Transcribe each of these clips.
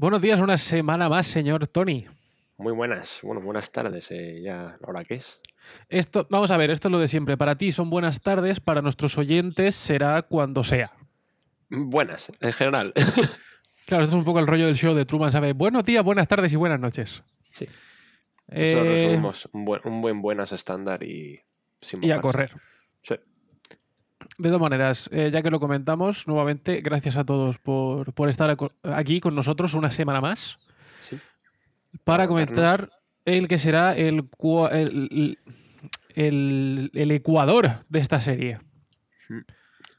Buenos días, una semana más, señor Tony. Muy buenas, bueno, buenas tardes, eh, ya la hora que es. Esto, vamos a ver, esto es lo de siempre. Para ti son buenas tardes, para nuestros oyentes será cuando sea. Buenas, en general. Claro, esto es un poco el rollo del show de Truman, ¿sabes? Buenos días, buenas tardes y buenas noches. Sí. Eso Eh, resumimos un buen, un buen buenas estándar y sin y a correr. De todas maneras, eh, ya que lo comentamos, nuevamente, gracias a todos por, por estar aquí con nosotros una semana más sí. para comentar el que será el, el, el- el Ecuador de esta serie.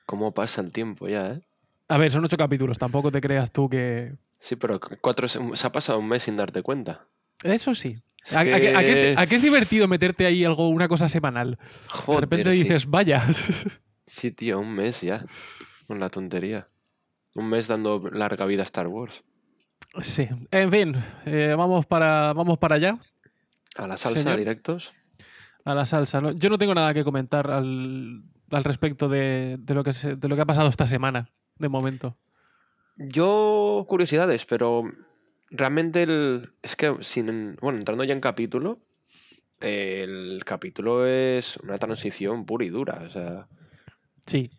¿Cómo pasa el tiempo ya, eh? A ver, son ocho capítulos, tampoco te creas tú que... Sí, pero cu- cuatro, se ha pasado un mes sin darte cuenta. Eso sí. Es ¿A, que- es, a que es divertido meterte ahí algo, una cosa semanal? Joder, de repente sí. dices, vaya. Sí, tío, un mes ya. Con la tontería. Un mes dando larga vida a Star Wars. sí. En fin, eh, vamos, para, vamos para allá. A la salsa Señor. directos. a la salsa. ¿no? Yo no tengo nada que comentar al, al respecto de, de lo que se- de lo que ha pasado esta semana, de momento. Yo, curiosidades, pero realmente el, es que, sin, bueno, entrando ya en capítulo, el capítulo es una transición pura y dura. O sea, Sí,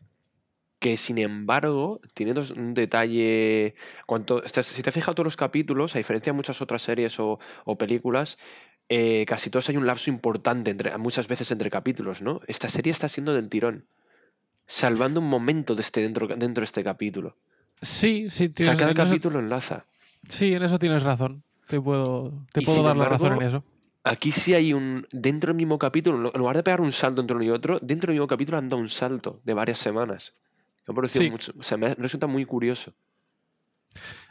que sin embargo tiene un detalle. Cuanto, si te has fijado todos los capítulos, a diferencia de muchas otras series o, o películas, eh, casi todos hay un lapso importante entre, muchas veces entre capítulos, ¿no? Esta serie está siendo del tirón. Salvando un momento de este dentro, dentro de este capítulo. sí, sí. O sea, Tienes, cada eso, capítulo enlaza. sí, en eso tienes razón. Te puedo, te Y puedo dar la razón en eso. Aquí sí hay un. Dentro del mismo capítulo, en lugar de pegar un salto entre uno y otro, dentro del mismo capítulo han dado un salto de varias semanas. Me Sí. mucho- o sea, me resulta muy curioso.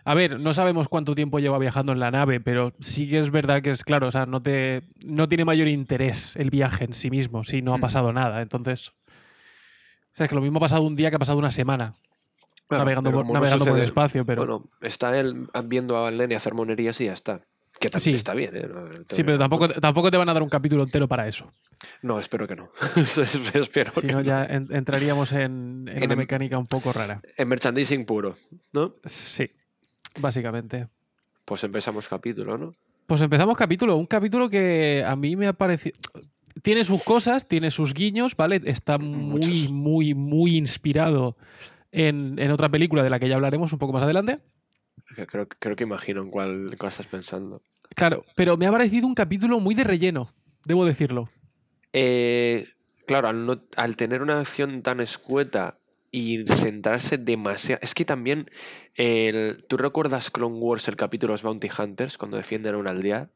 A ver, no sabemos cuánto tiempo lleva viajando en la nave, pero sí que es verdad que es claro, o sea, no, te, no tiene mayor interés el viaje en sí mismo, si no ha Hmm. pasado nada. Entonces, o sea, es que lo mismo ha pasado un día que ha pasado una semana navegando, por, navegando por el espacio, pero... Bueno, está él viendo a Lenny hacer monerías y ya está. Que también Sí. está bien, ¿eh? No, Sí, pero tampoco, tampoco te van a dar un capítulo entero para eso. No, espero que no. espero Si que no, no. ya en- entraríamos en, en En una el- mecánica un poco rara. En merchandising puro, ¿no? Sí, básicamente. Pues empezamos capítulo, ¿no? Pues empezamos capítulo. Un capítulo que a mí me ha parecido. Tiene sus cosas, tiene sus guiños, ¿vale? Está muy, Muchos. muy, muy inspirado en, en otra película de la que ya hablaremos un poco más adelante. Creo, creo que imagino en cuál, en cuál estás pensando. Claro, pero me ha parecido un capítulo muy de relleno, debo decirlo. Eh, claro, al, tener una acción tan escueta y centrarse demasiado. Es que también. ¿Tú recuerdas Clone Wars, el capítulo de los Bounty Hunters, cuando defienden a una aldea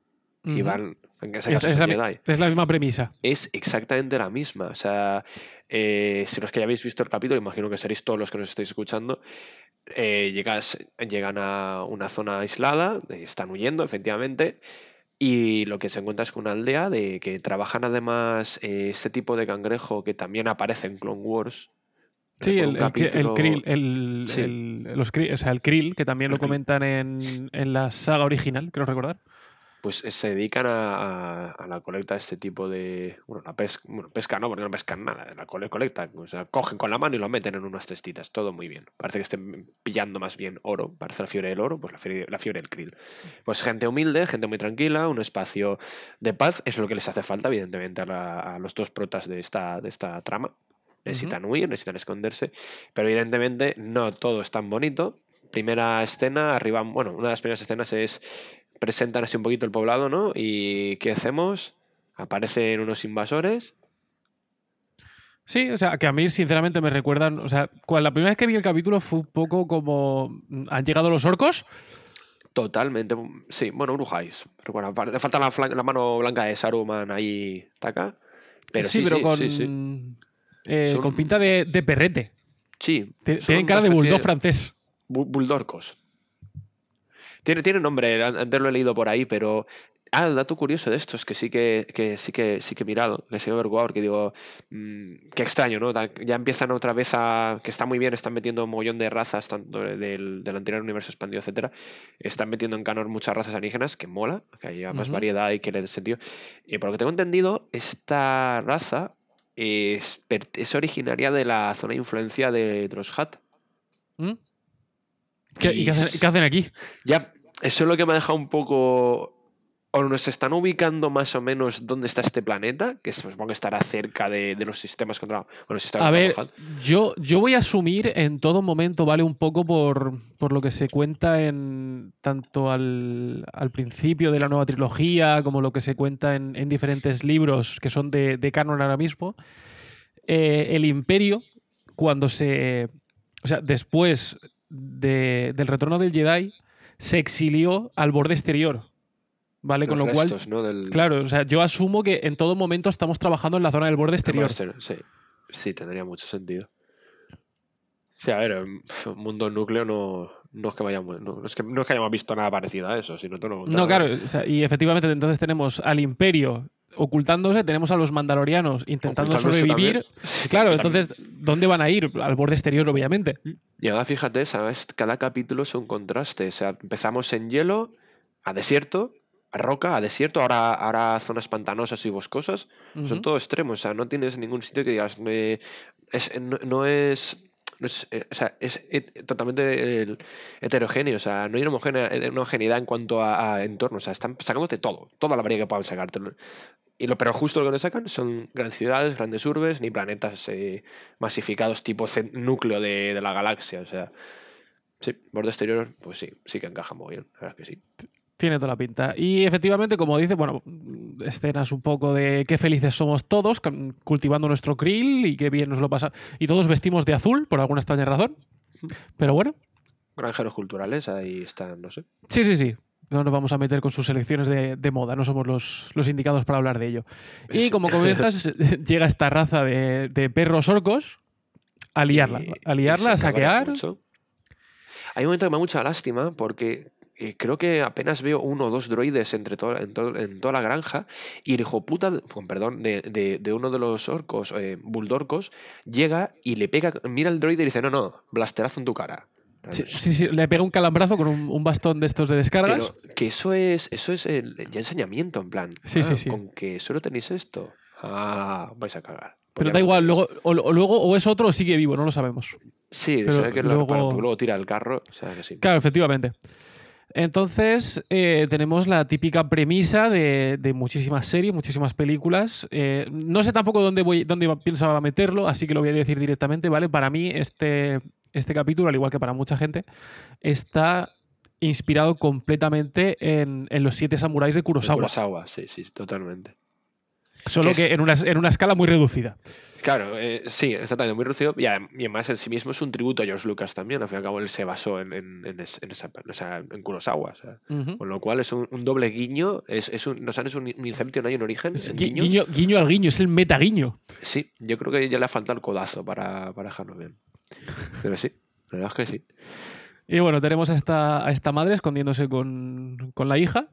y Ujú. van. En ese Es, caso es son la, es la misma premisa. Es exactamente la misma. O sea, eh, si los que ya habéis visto el capítulo, imagino que seréis todos los que nos estáis escuchando. eh, llegas, llegan a una zona aislada, eh, están huyendo, efectivamente. Y lo que se encuentra es con una aldea de que trabajan además eh, este tipo de cangrejo que también aparece en Clone Wars. Sí, el, un el, capítulo- krill, el, Sí. el- los krill- o sea, el krill, que también lo krill. comentan en, en la saga original, creo recordar. Pues eh, se dedican a, a- a la colecta de este tipo de. Bueno, la pesca. Bueno, pesca no, porque no pescan nada. La cole- colecta. O sea, cogen con la mano y lo meten en unas cestitas. Todo muy bien. Parece que estén pillando más bien oro. Parece la fiebre del oro, pues la fiebre, la fiebre del krill. Pues gente humilde, gente muy tranquila, un espacio de paz. Es lo que les hace falta, evidentemente, a, la- a los dos protas de esta, de esta trama. Necesitan huir, necesitan esconderse. Pero evidentemente no todo es tan bonito. Primera escena, arriba, bueno, una de las primeras escenas es presentan así un poquito el poblado, ¿no? Y ¿qué hacemos? Aparecen unos invasores. Sí, o sea, que a mí sinceramente me recuerdan, o sea, cuando la primera vez que vi el capítulo fue un poco como mm, han llegado los orcos. Totalmente. Sí, bueno, Urujáis. Recuerda, le falta la, mano blanca de Saruman ahí, taca. Pero sí, sí, pero sí, con, sí, eh, Son- con pinta de, de perrete. Sí, Tienen cara de bulldog francés. Bu- Buldorcos. Tiene, tiene nombre, an- antes lo he leído por ahí, pero. Ah, el dato curioso de esto es que sí que, que sí que sí que he mirado, que ha que digo, mm, qué extraño, ¿no? Ya empiezan otra vez a. que está muy bien, están metiendo un mogollón de razas, tanto del, del anterior universo expandido, etcétera. Están metiendo en canon muchas razas alienígenas, que mola, que haya más variedad y que le dé sentido. Y por lo que tengo entendido, esta raza es, es originaria de la zona de influencia de Dross Hat. ¿Mm? ¿Qué, ¿Y qué Y hacen, qué hacen aquí? Ya, eso es lo que me ha dejado un poco. O nos están ubicando más o menos dónde está este planeta, que supongo que estará cerca de, de los sistemas contra. Bueno, sistemas A ver, yo, yo voy a asumir en todo momento, ¿vale? Un poco por, por lo que se cuenta en tanto al, al principio de la nueva trilogía como lo que se cuenta en, en diferentes libros que son de, de canon ahora mismo. Eh, el Imperio, cuando se. O sea, después de- del retorno del Jedi, se exilió al borde exterior. ¿Vale? Con lo cual. restos, ¿no? Del, Claro, o sea, yo asumo que en todo momento estamos trabajando en la zona del borde exterior. Master, Sí. sí, tendría mucho sentido. Sí, a ver, mundo núcleo no, no, es que vayamos, no, es que, no es que hayamos visto nada parecido a eso, sino todo lo No, claro, o sea, y efectivamente entonces tenemos al imperio ocultándose, tenemos a los mandalorianos intentando sobrevivir. también. Claro, entonces, ¿dónde van a ir? Al borde exterior, obviamente. Y ahora fíjate, ¿sabes? Cada capítulo es un contraste. O sea, empezamos en hielo, a desierto, a roca, a desierto, ahora, ahora zonas pantanosas y boscosas. Son todo extremos. O sea, no tienes ningún sitio que digas. me- es, no, no es. No es, eh, o sea, es het- totalmente heterogéneo. O sea, no hay eh, una homogeneidad en cuanto a, a entorno. O sea, están sacándote todo. Toda la variedad que puedan sacarte. Y lo, pero justo lo que le sacan son grandes ciudades, grandes urbes, ni planetas eh, masificados tipo núcleo de, de la galaxia. O sea, sí, borde exterior, pues sí, sí que encaja muy bien. La verdad es que sí. Tiene toda la pinta. Y efectivamente, como dice, bueno, escenas un poco de qué felices somos todos, cultivando nuestro krill y qué bien nos lo pasa. Y todos vestimos de azul, por alguna extraña razón. Pero bueno, Granjeros culturales, ahí están, no sé. sí, sí, sí. No nos vamos a meter con sus selecciones de, de moda, no somos los, los indicados para hablar de ello. Y como comentas, llega esta raza de, de perros orcos a liarla, a liarla, a saquear. mucho. Hay un momento que me da mucha lástima porque eh, creo que apenas veo uno o dos droides entre to- en, to- en toda la granja y el hijo puta, con perdón, de, de- de uno de los orcos, eh, buldorcos, llega y le pega, mira al droide y dice, no, no, blasterazo en tu cara. Sí, sí, sí, le pega un calambrazo con un, un bastón de estos de descargas. Pero que eso es, eso es el, ya enseñamiento, en plan. Sí, sí, ah, sí. Con que solo tenéis esto. Ah, vais a cagar. Pero da igual, luego o, o luego o es otro o sigue vivo, no lo sabemos. Sí, pero se ve que lo luego- repara, luego tira el carro. O sea que sí. Claro, efectivamente. Entonces, eh, tenemos la típica premisa de, de muchísimas series, muchísimas películas. Eh, no sé tampoco dónde, voy, dónde pensaba meterlo, así que lo voy a decir directamente, ¿vale? Para mí, este, este capítulo, al igual que para mucha gente, está inspirado completamente en, en los siete samuráis de De Kurosawa. Kurosawa, sí, sí, totalmente. Solo que que en una, en una escala muy reducida. Claro, eh, sí, exactamente, muy reducido. Y adem- y además en sí mismo es un tributo a George Lucas también. Al fin y al cabo, él se basó en, en, en es- en esa, en Kurosawa. o sea, Ujú. con lo cual es un, un doble guiño. Es, es un, ¿No sabes un, un Inception ahí en origen? Es en gui- guiños? guiño, guiño al guiño, es el metaguiño. Sí, yo creo que ya le ha faltado el codazo para, para dejarlo bien. Pero sí, la verdad es que sí. Y bueno, tenemos a esta, a esta madre escondiéndose con, con la hija,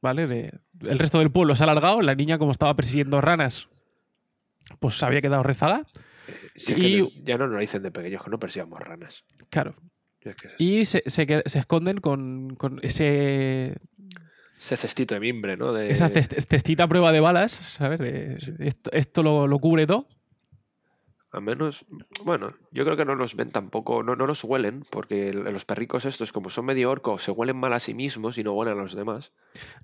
¿vale? De, el resto del pueblo se ha alargado, la niña como estaba persiguiendo ranas, pues se había quedado rezada. Si es que Y- no- ya no nos lo dicen de pequeños que no persigamos ranas. Claro. Es que es eso. Y se, se, esconden con, con ese, Ese cestito de mimbre, ¿no? De, esa cest- cestita a prueba de balas, ¿sabes? De- Sí. esto esto lo, lo cubre todo. Al menos, bueno, yo creo que no los ven tampoco, no, no los huelen, porque los perricos estos, como son medio orcos, se huelen mal a sí mismos y no huelen a los demás.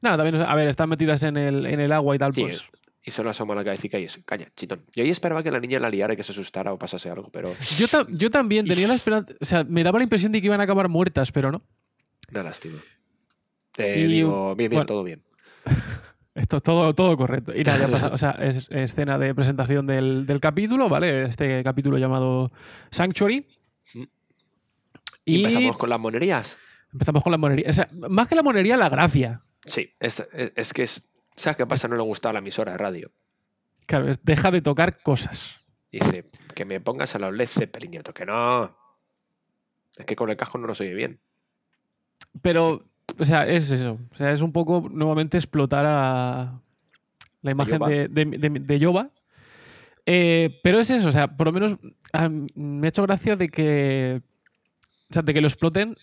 Nada, también, a ver, están metidas en el, en el agua y tal, Sí, pues. Y solo asoma la cabecita y es, calla, chitón. Yo ahí esperaba que la niña la liara y que se asustara o pasase algo, pero Yo, ta- yo también tenía la esperanza, o sea, me daba la impresión de que iban a acabar muertas, pero no. una lástima. Y, digo, bien, bien, bueno. todo bien. Esto todo, todo correcto. Y nada, ya pasa- o sea, es escena de presentación del, del capítulo, ¿vale? Este capítulo llamado Sanctuary. Mm. Y, Y empezamos con las monerías. empezamos con la monería. O sea, más que la monería, la gracia. Sí, es, es- es que es. ¿Sabes qué pasa? No le gustaba la emisora de radio. Claro, deja de tocar cosas. Dice, que me pongas a los Led Zeppelin. Y otro, que no. Es que con el casco no lo oye bien. Pero, o sea, es eso. O sea, es un poco nuevamente explotar a la imagen de, de, de- de Yoba. Eh, pero es eso, o sea, por lo menos ah, me ha hecho gracia de que, o sea, de que lo exploten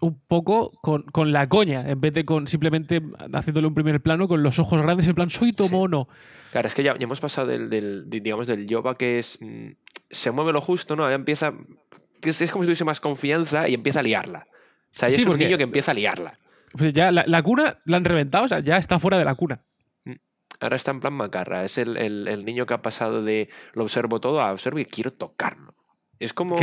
un poco con, con la coña, en vez de con simplemente haciéndole un primer plano con los ojos grandes, en plan, soy tu Sí. Claro, es que ya, ya hemos pasado del, del, di- digamos, del yoba que es. mm, se mueve lo justo, ¿no? Ya empieza. Es, es como si tuviese más confianza y empieza a liarla. O sea, ya Sí, es un niño que empieza a liarla. Pues ya la, la cuna la han reventado, o sea, ya está fuera de la cuna. Ahora está en plan macarra. Es el, el- el niño que ha pasado de lo observo todo a observo y quiero tocarlo. Es como.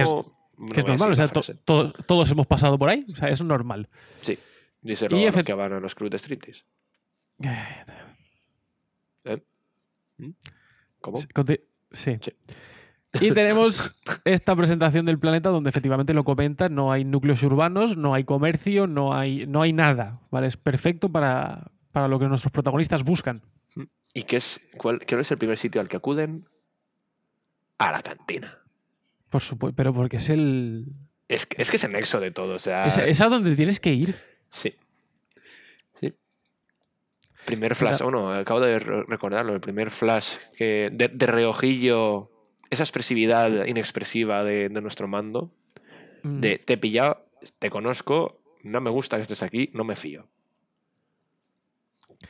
Que es- no Que es voy a normal, o sea, to- todos, hemos pasado por ahí, o sea, es normal. Sí. Díselo Y a los que van a los clubs de striptease. ¿Eh? ¿Mm? ¿Cómo? Sí, conti- Sí. Sí. Y tenemos esta presentación del planeta donde efectivamente lo comentan, no hay núcleos urbanos, no hay comercio, no hay, no hay nada, ¿vale? Es perfecto para, para lo que nuestros protagonistas buscan. ¿Y qué es, cuál, cuál es el primer sitio al que acuden? A la cantina. Por supuesto, pero porque es el... Es que, es que es el nexo de todo. O sea, Es, es a donde tienes que ir. Sí. Sí. Primer flash, sea- bueno, acabo de re- recordarlo, el primer flash que de, de reojillo, esa expresividad inexpresiva de, de nuestro mando, Mm. de te he pillado, te conozco, no me gusta que estés aquí, no me fío.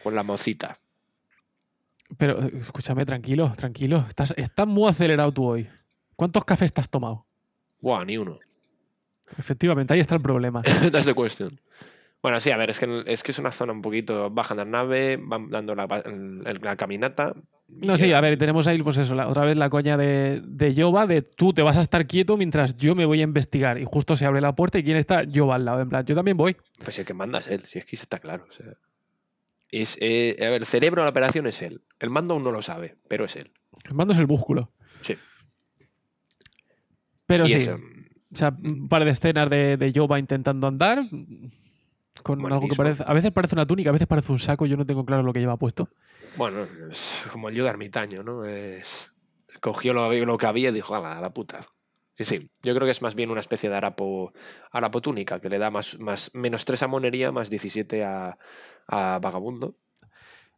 Con la mocita. Pero escúchame, tranquilo, tranquilo. Estás, estás muy acelerado tú hoy. ¿Cuántos cafés te has tomado? Buah, ni uno. Efectivamente, ahí está el problema. That's the question. Bueno, sí, a ver, es que, es que es una zona un poquito. Bajan la nave, van dando la, caminata. No, sí, a ver, tenemos ahí pues eso, la- otra vez la coña de, de Yoba, de tú te vas a estar quieto mientras yo me voy a investigar. Y justo se abre la puerta y quién está Yoba al lado. En plan, yo también voy. Pues el que manda es él, si es que eso está claro. o sea. es, eh, a ver, el cerebro de la operación es él. El mando aún no lo sabe, pero es él. El mando es el músculo. Sí. Pero sí, eso, o sea, un par de escenas de, de Yoba intentando andar. Con algo que parece. A veces parece una túnica, a veces parece un saco. Yo no tengo claro lo que lleva puesto. bueno, es como el yo de ermitaño, ¿no? Es, cogió lo, lo que había y dijo, a la, a la puta. Y sí, yo creo que es más bien una especie de harapo, harapo túnica, que le da más, más, menos 3 a monería, más 17 a, a vagabundo.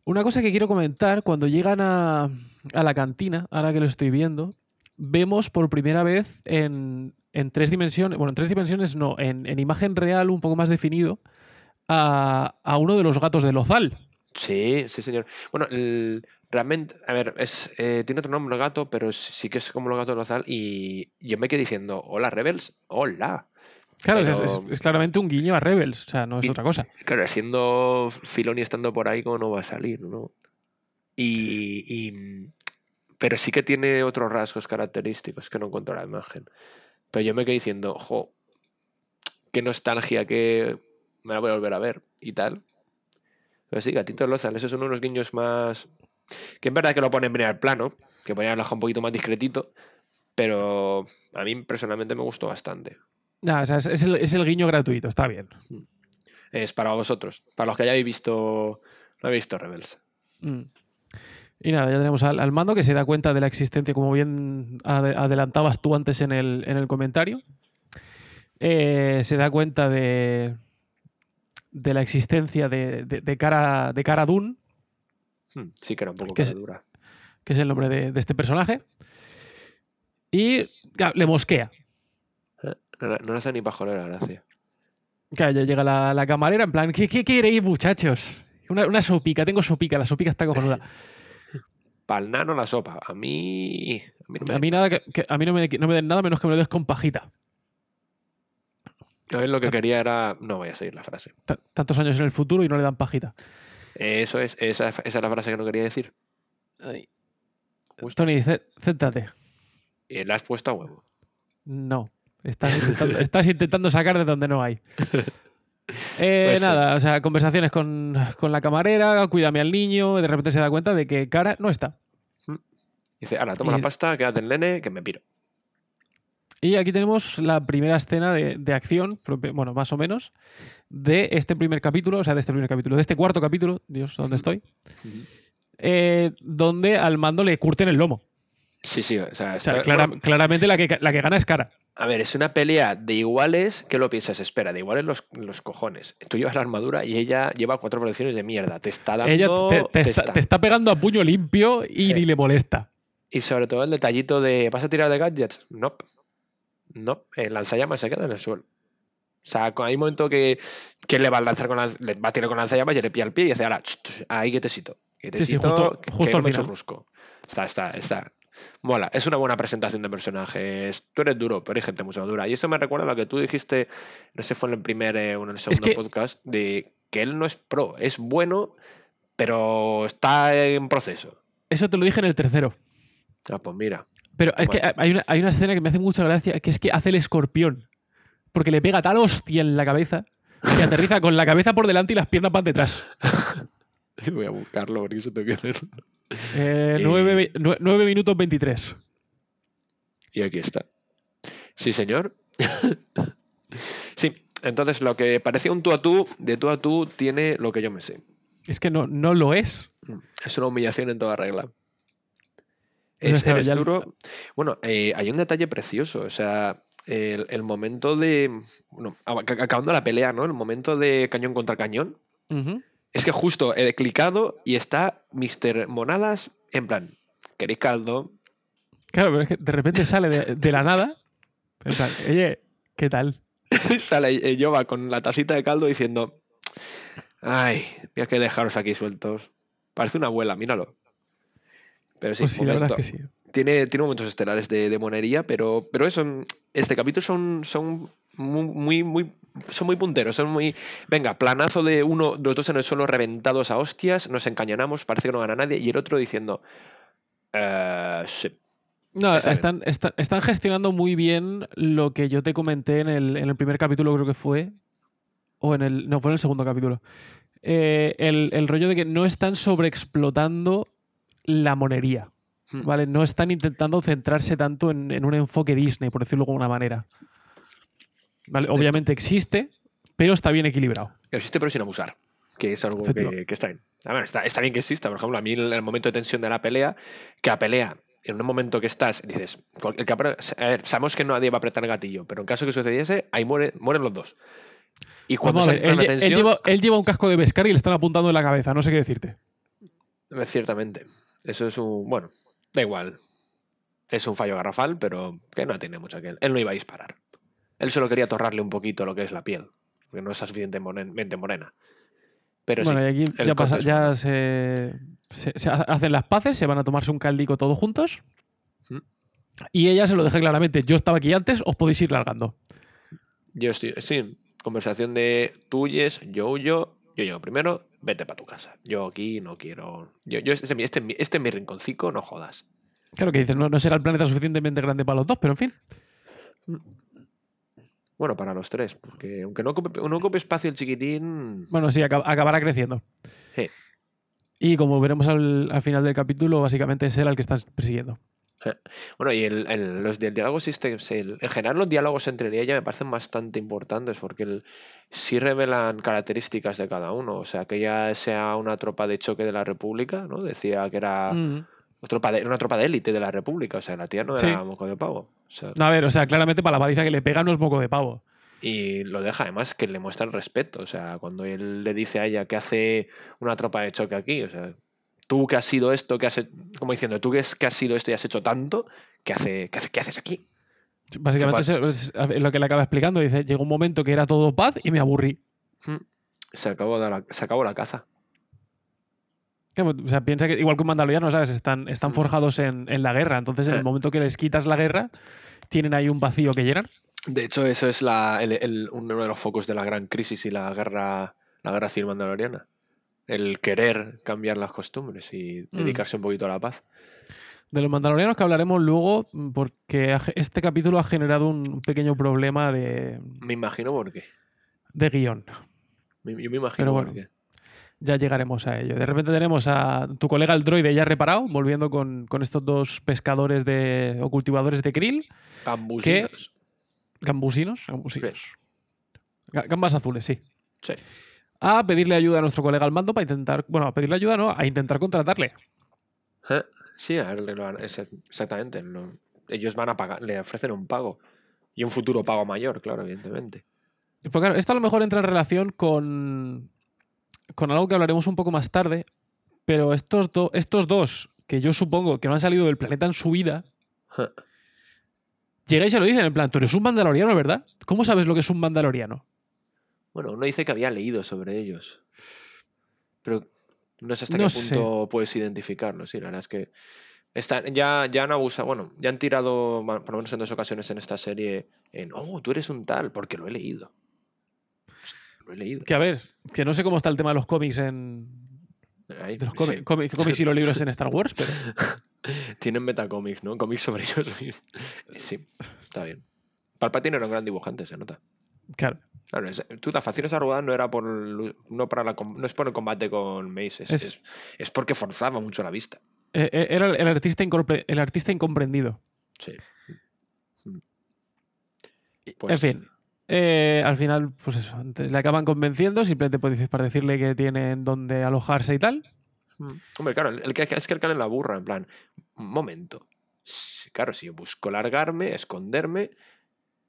Una cosa que quiero comentar, cuando llegan a, a la cantina, ahora que lo estoy viendo, vemos por primera vez en, en tres dimensiones, bueno, en tres dimensiones no, en, en imagen real un poco más definido, a, a uno de los gatos de Lozal. Sí, sí, señor. Bueno, el- realmente, a ver, es, eh, tiene otro nombre el gato, pero es- sí que es como los gatos de Lozal. Y yo me quedé diciendo, hola, Rebels, hola. Claro, es- Pero- es, es claramente un guiño a Rebels, o sea, no es Y- otra cosa. Claro, siendo Filoni estando por ahí, ¿cómo no va a salir, no? Y, y- Pero sí que tiene otros rasgos característicos que no encuentro en la imagen. Pero yo me quedé diciendo, ojo, qué nostalgia que me la voy a volver a ver y tal. Pero sí, Gatito Lozal, esos son unos guiños más. Que es verdad que lo ponen bien al plano, que ponían el un poquito más discretito, pero a mí personalmente me gustó bastante. O sea, es, es el, es el guiño gratuito, está bien. Es para vosotros, para los que hayáis visto, no habéis visto Rebels. Mm. Y nada, ya tenemos al, al mando que se da cuenta de la existencia, como bien ade- adelantabas tú antes en el, en el comentario. Eh, se da cuenta de, de la existencia de, de, de cara, de Cara Dune, Hmm, Sí que era un poco Que es- dura. que es el nombre de, de este personaje. Y claro, le mosquea. No, no le hace ni pajolera, gracia. Claro, ya llega la, la camarera en plan, ¿qué, qué queréis, muchachos? Una, una sopica, tengo sopica, la sopica está cojonuda. Pa'l nano la sopa. A mí. A mí, no me, A mí, nada que, que- a mí no, me, no me den nada menos que me lo des con pajita. a lo que quería era. No voy a seguir la frase. Ta- Tantos años en el futuro y no le dan pajita. Eso es, esa, esa es la frase que no quería decir. Tony, cé- céntate. Y la has puesto a huevo. No. Estás intentando, estás intentando sacar de donde no hay. Eh, Pues sí. nada, o sea, conversaciones con, con la camarera, cuídame al niño, y de repente se da cuenta de que cara no está. Dice, ahora toma Y- la pasta, quédate en nene, que me piro. Y aquí tenemos la primera escena de, de acción, bueno, más o menos, de este primer capítulo, o sea, de este primer capítulo, de este cuarto capítulo, Dios, ¿dónde estoy? Eh, donde al mando le curten el lomo. Sí, sí, o sea, O sea, está- clara- bueno, claramente la que, la que gana es cara. A ver, es una pelea de iguales. ¿Qué lo piensas? Espera, de iguales los, los cojones. Tú llevas la armadura y ella lleva cuatro protecciones de mierda. Te está dando. Ella te, te te está, está- te está pegando a puño limpio y Eh. ni le molesta. Y sobre todo el detallito de ¿vas a tirar de gadgets? No. No, el lanzallamas se queda en el suelo. O sea, hay un momento que, que le va a lanzar con le va a tirar con lanzallamas y le pilla el pie y dice, ahora, ahí quietecito. sí, Quietecito, justo- que- justo al final. churrusco". Está, está, está. Mola, es una buena presentación de personajes. Tú eres duro, pero hay gente mucho más dura. Y eso me recuerda a lo que tú dijiste, no sé fue en el primer eh, o en el segundo que- podcast, de que él no es pro, es bueno, pero está en proceso. Eso te lo dije en el tercero. Ah, pues mira. Pero es que hay una, hay una escena que me hace mucha gracia, que es que hace el escorpión. Porque le pega tal hostia en la cabeza que aterriza con la cabeza por delante y las piernas van detrás. Voy a buscarlo porque eso tengo que hacerlo. Eh, 9, minutos 23. Y aquí está. Sí, señor. sí, entonces lo que parecía un tú a tú, de tú a tú, tiene lo que yo me sé. Es que no, no lo es. Mm, es una humillación en toda regla. Es, eres duro. Bueno, eh, hay un detalle precioso. O sea, el, momento de. Bueno, acabando la pelea, ¿no? El momento de cañón contra cañón. Es que justo he clicado y está Mr. Monadas en plan, ¿queréis caldo? Claro, pero es que de repente sale de, la nada. En plan, oye, ¿qué tal? sale Jova con la tacita de caldo diciendo, ay, voy que dejaros aquí sueltos. Parece una abuela, míralo. Pero sí, pues sí la verdad es que sí. Tiene, tiene momentos estelares de, monería, pero, pero eso, este capítulo son, son muy, muy, son muy punteros, son muy. Venga, planazo de uno, los dos en el suelo reventados a hostias, nos encañonamos, parece que no gana nadie, y el otro diciendo. Eh, sí. No, están, están, gestionando muy bien lo que yo te comenté en el, en el, primer capítulo, creo que fue. O en el. No, fue en el segundo capítulo. Eh, el, el, rollo de que no están sobreexplotando la monería. Hmm. ¿Vale? No están intentando centrarse tanto en, en, un enfoque Disney, por decirlo de alguna manera. Obviamente existe, pero está bien equilibrado. Existe, pero sin abusar. Que es algo que, está bien. está, bien que exista. Por ejemplo, a mí en el momento de tensión de la pelea, que a pelea, en un momento que estás, dices, sabemos que nadie va a apretar el gatillo, pero en caso que sucediese, ahí mueren los dos. Y cuando él, tensión, él, lleva, un casco de pescar y le están apuntando en la cabeza, no sé qué decirte. Ciertamente. Eso es un. Bueno, da igual. Es un fallo garrafal, pero que no tiene mucho que. Él no iba a disparar. Él solo quería torrarle un poquito lo que es la piel, porque no está suficientemente morena. Pero bueno, y aquí ya, pasa, ya se, hacen las paces, se van a tomarse un caldico todos juntos. ¿Mm? Y ella se lo deja claramente. Yo estaba aquí antes, os podéis ir largando. Yo estoy, sí, conversación de tuyes, yo huyo, yo llego primero, vete para tu casa. Yo aquí no quiero. Yo, este, este, este, es mi rinconcico, no jodas. Claro que dices, no, no será el planeta suficientemente grande para los dos, pero en fin. Bueno, para los tres, porque aunque no ocupe, espacio el chiquitín. Bueno, sí, acabará creciendo. Sí. Y como veremos al, final del capítulo, básicamente es él al que están persiguiendo. Bueno, y el, los diálogos, este, en general los diálogos entre ella me parecen bastante importantes porque sí revelan características de cada uno. O sea, que ella sea una tropa de choque de la República, ¿no? Decía que era mm una tropa de élite de la República. O sea, la tía no era moco de pavo. a ver, o sea, claramente para la paliza que le pega no es moco de pavo. Y lo deja además que le muestra el respeto. O sea, cuando él le dice a ella que hace una tropa de choque aquí, o sea, tú que has sido esto, que has como diciendo, tú que, has sido esto y has hecho tanto, ¿qué, hace, qué, haces aquí? Básicamente es, lo que le acaba explicando. Dice, llegó un momento que era todo paz y me aburrí. Hmm. Se acabó, se acabó la caza. O sea, piensa que igual que un mandaloriano, ¿sabes? Están, están mm. forjados en, la guerra. Entonces, en el eh. momento que les quitas la guerra, tienen ahí un vacío que llenar. De hecho, eso es la, uno de los focos de la gran crisis y la guerra, la guerra civil mandaloriana. El querer cambiar las costumbres y mm. dedicarse un poquito a la paz. De los mandalorianos que hablaremos luego, porque este capítulo ha generado un pequeño problema de. Me imagino por qué. De guion. yo me imagino por qué ya llegaremos a ello. De repente tenemos a tu colega el droide ya reparado, volviendo con, estos dos pescadores de, o cultivadores de krill. Gambusinos. ¿Gambusinos? Gambusinos. Gambas azules, sí. Sí. A pedirle ayuda a nuestro colega al mando para intentar. Bueno, a pedirle ayuda, no, a intentar contratarle. Eh, sí, a ver, exactamente. ellos van a pagar, le ofrecen un pago. Y un futuro pago mayor, claro, evidentemente. Pues claro, esto a lo mejor entra en relación con, con algo que hablaremos un poco más tarde, pero estos, estos dos, que yo supongo que no han salido del planeta en su vida, llegáis y lo dicen en plan, tú eres un mandaloriano, ¿verdad? ¿Cómo sabes lo que es un mandaloriano? Bueno, uno dice que había leído sobre ellos, pero no sé hasta qué punto puedes identificarlo, sí, la verdad es que están, ya, ya han abusado, bueno, ya han tirado, por lo menos en dos ocasiones en esta serie, en, oh, tú eres un tal, porque lo he leído. Lo he leído. Que a ver, que no sé cómo está el tema de los cómics en. Ahí, De los sí. cómics, y los libros en Star Wars, pero. Tienen metacómics, ¿no? Cómics sobre ellos mismos. Sí, está bien. Palpatine era un gran dibujante, se nota. Claro. Claro, es- tú, la facción esa arrugada no era por no para la no es por el combate con Mace, es, Es- porque forzaba mucho la vista. Eh, eh, Era el artista, el artista incomprendido. Sí. en Pues- fin. Eh, al final, pues eso, le acaban convenciendo, simplemente pues, para decirle que tienen donde alojarse y tal. Mm. Hombre, claro, es que el en la burra, en plan, un momento. Claro, si yo busco largarme, esconderme,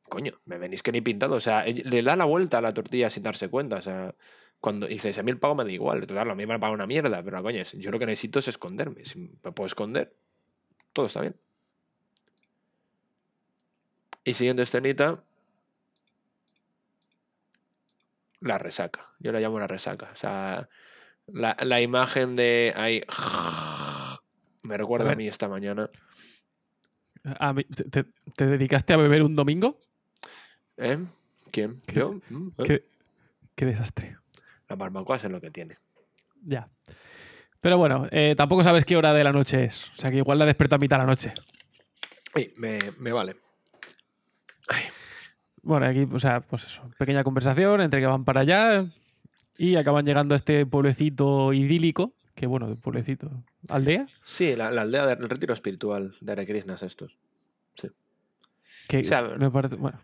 coño, me venís que ni pintado. O sea, le da la vuelta a la tortilla sin darse cuenta. O sea, cuando dices, a mí el pago me da igual, claro, a mí me va a pagar una mierda, pero coño, yo lo que necesito es esconderme. Si me puedo esconder, todo está bien. Y siguiente escenita, la resaca. Yo la llamo la resaca. O sea, la, la imagen de ahí. Me recuerda A mí esta mañana. A mí- te, te- te dedicaste a beber un domingo? ¿Eh? ¿Quién? ¿Qué? ¿Yo? Mm, ¿eh? Qué, qué desastre. La barbacoa es lo que tiene. Ya. Pero bueno, eh, tampoco sabes qué hora de la noche es. O sea que igual la despierta a mitad de la noche. Ey, me, me vale. Ay, Bueno, aquí, o sea, pues eso, pequeña conversación entre que van para allá y acaban llegando a este pueblecito idílico, que bueno, de pueblecito, aldea, sí, la, la aldea del retiro espiritual de Hare Krishnas estos. que O sea, me parece, bueno,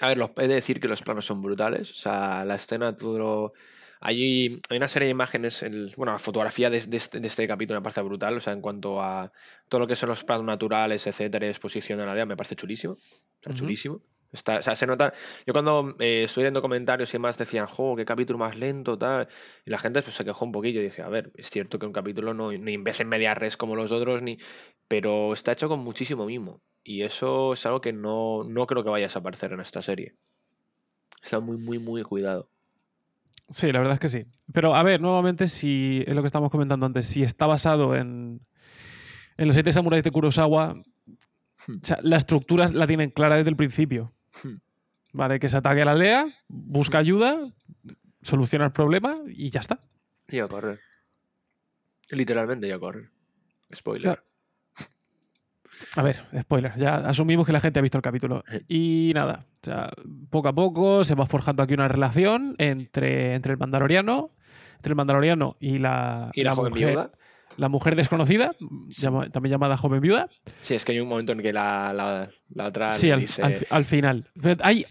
A ver, los, he de decir que los planos son brutales. O sea, la escena, todo lo- Hay, hay una serie de imágenes, el- bueno, la fotografía de, de este, de este capítulo me parece brutal. O sea, en cuanto a todo lo que son los planos naturales, etcétera, exposición de la aldea, me parece chulísimo. O sea, chulísimo. Está, o sea, se nota. Yo cuando eh, estuve viendo comentarios y demás decían, jo, qué capítulo más lento, tal. Y la gente pues, se quejó un poquillo. Y dije, a ver, es cierto que un capítulo no, ni en vez en media res como los otros, ni. Pero está hecho con muchísimo mimo. Y eso es algo que no, no creo que vaya a desaparecer en esta serie. Está muy, muy, muy cuidado. sí, la verdad es que sí. Pero a ver, nuevamente, si es lo que estábamos comentando antes, si está basado en, en los siete samuráis de Kurosawa, Hmm. o sea, la estructura la tienen clara desde el principio. Hmm. Vale, que se ataque a la aldea, busca ayuda, soluciona el problema y ya está. Y a correr. Literalmente y a correr. Spoiler. Claro. A ver, spoiler, ya asumimos que la gente ha visto el capítulo. Y nada, o sea, poco a poco se va forjando aquí una relación entre, entre el mandaloriano, entre el mandaloriano y la, Y la, joven mujer, viuda. La mujer desconocida, llama- también llamada joven viuda. Sí, es que hay un momento en que la, la, la otra sí, al, dice. al al final. Hay,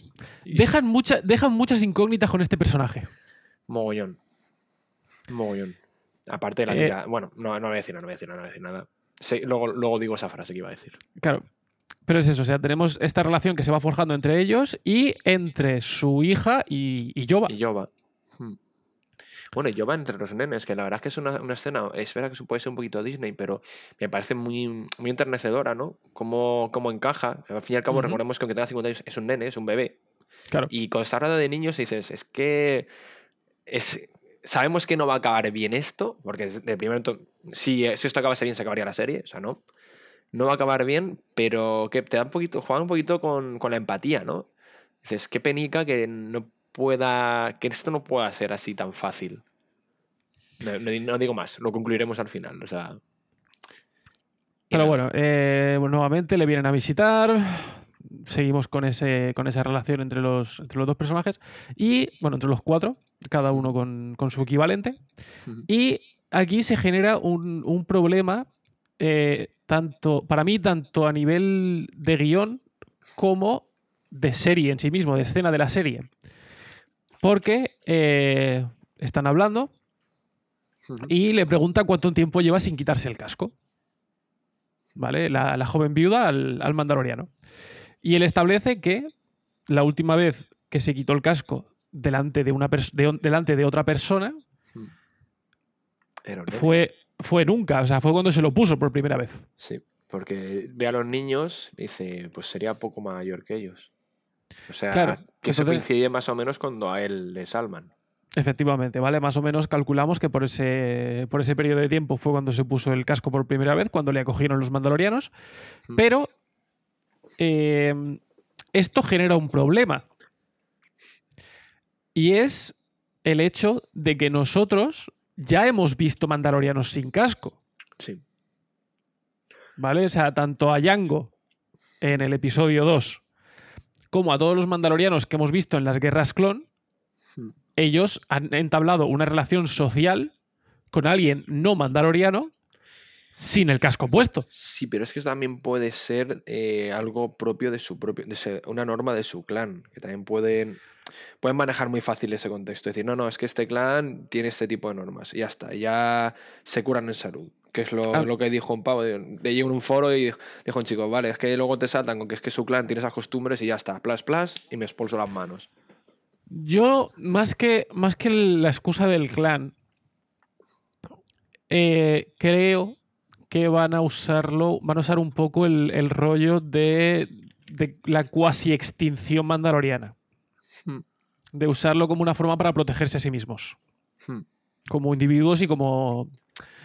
dejan, mucha- dejan muchas incógnitas con este personaje. Mogollón. Mogollón. Aparte de la Eh, tira. Bueno, no, no voy a decir nada, no voy a decir nada, no voy a decir nada. Sí, luego, luego digo esa frase que iba a decir. Claro. Pero es eso, o sea, tenemos esta relación que se va forjando entre ellos y entre su hija y, y Yoba. Y Yoba. Bueno, y Yoba entre los nenes, que la verdad es que es una, una escena, es verdad que puede ser un poquito Disney, pero me parece muy, muy enternecedora, ¿no? Cómo, cómo encaja. Al fin y al cabo, recordemos que aunque tenga 50 años, es un nene, es un bebé. Claro. Y cuando está hablando de niños dices, es que es, sabemos que no va a acabar bien esto, porque de primero, to- si, si esto acabase bien se acabaría la serie, o sea, no. No va a acabar bien, pero que te da un poquito, juega un poquito con, con la empatía, ¿no? Dices, qué penica que no pueda, que esto no pueda ser así tan fácil. No, no- no digo más, lo concluiremos al final, o sea. y Pero nada. bueno, eh, bueno, nuevamente le vienen a visitar. Seguimos con, ese, con esa relación entre los, entre los dos personajes. Y, bueno, entre los cuatro, cada uno con, con su equivalente. Y aquí se genera un, un problema, eh, tanto, para mí, tanto a nivel de guion como de serie en sí mismo, de escena de la serie. Porque eh, están hablando y le pregunta cuánto tiempo lleva sin quitarse el casco. ¿Vale? La, la joven viuda al, al mandaloriano. Y él establece que la última vez que se quitó el casco delante de, una de delante de otra persona fue, fue nunca, o sea, fue cuando se lo puso por primera vez. Sí, porque ve a los niños y dice, pues sería poco mayor que ellos. O sea, Claro, que eso entonces- coincide más o menos cuando a él le salman. Efectivamente, ¿vale? Más o menos calculamos que por ese, por ese periodo de tiempo fue cuando se puso el casco por primera vez, cuando le acogieron los mandalorianos. Mm. Pero eh, esto genera un problema. Y es el hecho de que nosotros ya hemos visto mandalorianos sin casco. Sí. ¿Vale? O sea, tanto a Yango en el episodio 2 como a todos los mandalorianos que hemos visto en las guerras clon, Hmm. ellos han entablado una relación social con alguien no mandaloriano sin el casco puesto. Sí, pero es que también puede ser eh, algo propio de su propio, de una norma de su clan, que también pueden, pueden manejar muy fácil ese contexto. Decir, no, no, es que este clan tiene este tipo de normas, y ya está, ya se curan en salud. Que es lo, Ah. lo que dijo un pavo, de, de en un foro y dijo un chico, vale, es que luego te saltan con que es que su clan tiene esas costumbres y ya está, plas, plas, y me expulso las manos. Yo, más que, más que la excusa del clan, eh, creo que van a usarlo, van a usar un poco el, el rollo de, de la cuasi extinción mandaloriana. Hmm. De usarlo como una forma para protegerse a sí mismos. Hmm. Como individuos y como,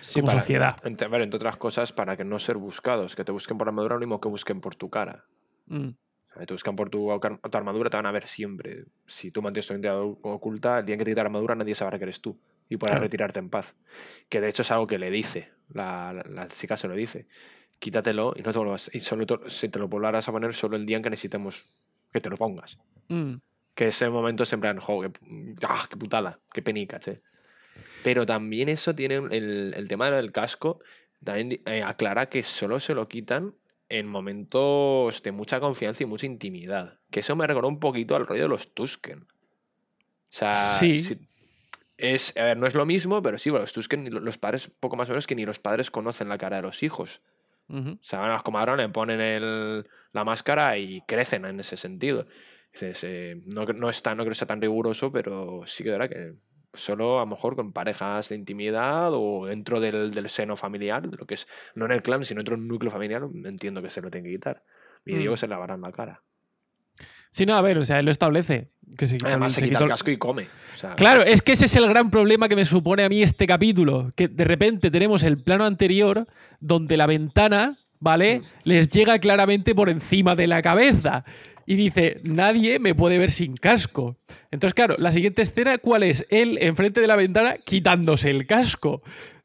Sí, como sociedad. Entre, a ver, entre otras cosas, para que no ser buscados, que te busquen por armadura, lo mismo que busquen por tu cara. Mm. O sea, te buscan por tu, ar- tu armadura, te van a ver siempre. Si tú mantienes tu identidad oculta, el día en que te quita la armadura, nadie sabrá que eres tú. Y podrás Claro. retirarte en paz. Que de hecho es algo que le dice. La, la, la chica se lo dice. Quítatelo y no te vuelvas. Y solo te- si te lo volverás a poner solo el día en que necesitemos que te lo pongas. Mm. Que ese momento es en jo, qué, ah, qué putada, qué penica, che. Pero también eso tiene el, el tema del casco. También eh, aclara que solo se lo quitan en momentos de mucha confianza y mucha intimidad. Que eso me recordó un poquito al rollo de los Tusken. O sea, Sí. si- es, a ver, no es lo mismo, pero sí, bueno, los Tusken, los padres, poco más o menos que ni los padres conocen la cara de los hijos. Ujú. O sea, van a los comadrones, ponen el- la máscara y crecen en ese sentido. Eh, no, no, está, no creo que sea tan riguroso, pero sí que verá que solo a lo mejor con parejas de intimidad o dentro del, del seno familiar, lo que es, no en el clan, sino dentro del núcleo familiar, entiendo que se lo tiene que quitar. Y Mm. Diego se lavarán la cara. Sí, no, a ver, o sea, él lo establece. Que se quita Además, se, quita el casco y come. O sea, Claro, es que ese es el gran problema que me supone a mí este capítulo. Que de repente tenemos el plano anterior donde la ventana, ¿vale? Mm. Les llega claramente por encima de la cabeza. Y dice, nadie me puede ver sin casco. Entonces, claro, la siguiente escena, ¿cuál es? Él enfrente de la ventana quitándose el casco.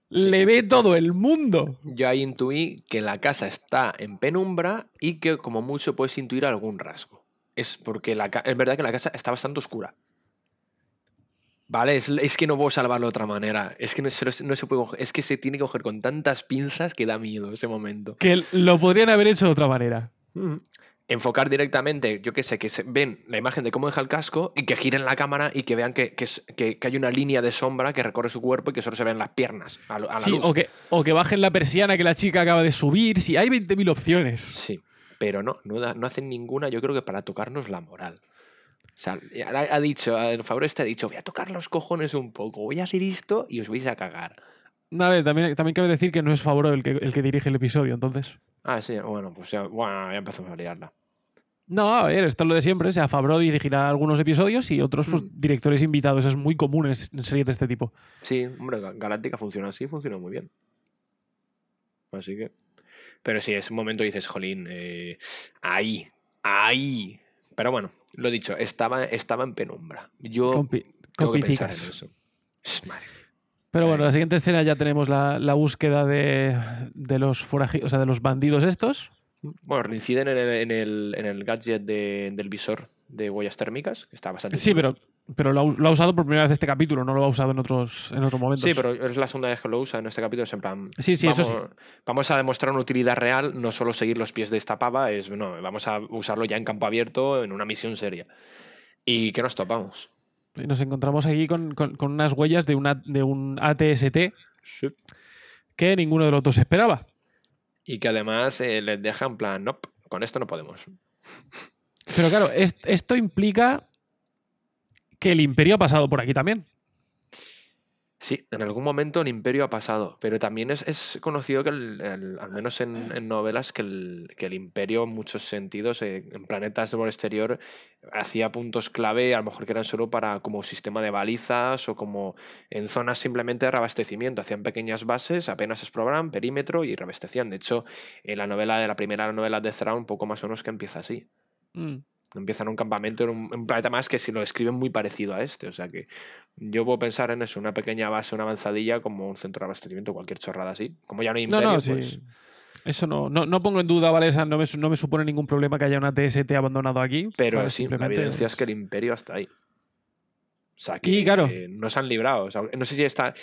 Le ve todo el mundo. Yo ahí intuí que la casa está en penumbra y que como mucho puedes intuir algún rasgo. Es porque la es verdad que la casa está bastante oscura. Vale, es, es que no puedo salvarlo de otra manera. Es que no no se puede coger- Es que se tiene que coger con tantas pinzas que da miedo ese momento. Que lo podrían haber hecho de otra manera. Mm. Enfocar directamente, yo qué sé, que se ven la imagen de cómo deja el casco y que giren la cámara y que vean que, que que- que hay una línea de sombra que recorre su cuerpo y que solo se ven las piernas a, a la Sí, luz. o que, o que bajen la persiana que la chica acaba de subir. Sí, hay 20.000 opciones. Sí, pero no, no, da- no hacen ninguna, yo creo que para tocarnos la moral. O sea, ha, dicho, el favor este ha dicho, voy a tocar los cojones un poco, voy a hacer esto y os vais a cagar. A ver, también, también cabe decir que no es Favreau el que, el que dirige el episodio, entonces. Ah, sí, bueno, pues ya, bueno, ya empezamos a liarla. No, a ver, esto es lo de siempre. O sea, Favreau dirigirá algunos episodios y otros pues, Hmm. directores invitados. Es muy común en, series de este tipo. Sí, hombre, Ga- Galáctica funciona así, funciona muy bien. Así que... Pero sí, es un momento que dices, jolín, eh, ahí, ahí. Pero bueno, lo dicho, estaba, estaba en penumbra. Yo tengo que pensar en eso. Madre. Pero bueno, la siguiente escena ya tenemos la, la búsqueda de, de los foraji- o sea, de los bandidos estos. Bueno, reinciden en el, en el, en el gadget de- del visor de huellas térmicas, que está bastante Sí, pero, pero lo, ha, lo ha usado por primera vez este capítulo, no lo ha usado en otros, en otros momentos. Sí, pero es la segunda vez que lo usa en este capítulo. Es en plan. Sí, sí, vamos, eso sí. Vamos a demostrar una utilidad real, no solo seguir los pies de esta pava, es, no, vamos a usarlo ya en campo abierto, en una misión seria. ¿Y qué nos topamos? Nos encontramos aquí con, con- con unas huellas de, una, de un ATST Sí. que ninguno de los dos esperaba. Y que además eh, les deja en plan, no, con esto no podemos. Pero claro, es- esto implica que el imperio ha pasado por aquí también. Sí, en algún momento el imperio ha pasado, pero también es, es conocido que, el- al menos en, novelas, que el, que el imperio en muchos sentidos, eh, en planetas del exterior, hacía puntos clave, a lo mejor que eran solo para como sistema de balizas o como en zonas simplemente de reabastecimiento. Hacían pequeñas bases, apenas exploraban, perímetro y reabastecían. De hecho, en la novela de la primera novela de Thrawn, un poco más o menos que empieza así. Mm. Un campamento en un, en un planeta más que si lo escriben muy parecido a este. O sea que yo puedo pensar en eso, una pequeña base, una avanzadilla, como un centro de abastecimiento, cualquier chorrada así. Como ya no hay No, imperio, no, pues Eso no, no, no pongo en duda, ¿vale? Esa no, me, no me supone ningún problema que haya una TST abandonado aquí. Pero ¿vale? sí, la evidencia es que el imperio está ahí. O sea, que Y, claro. eh, no se han librado. o sea, no sé si está.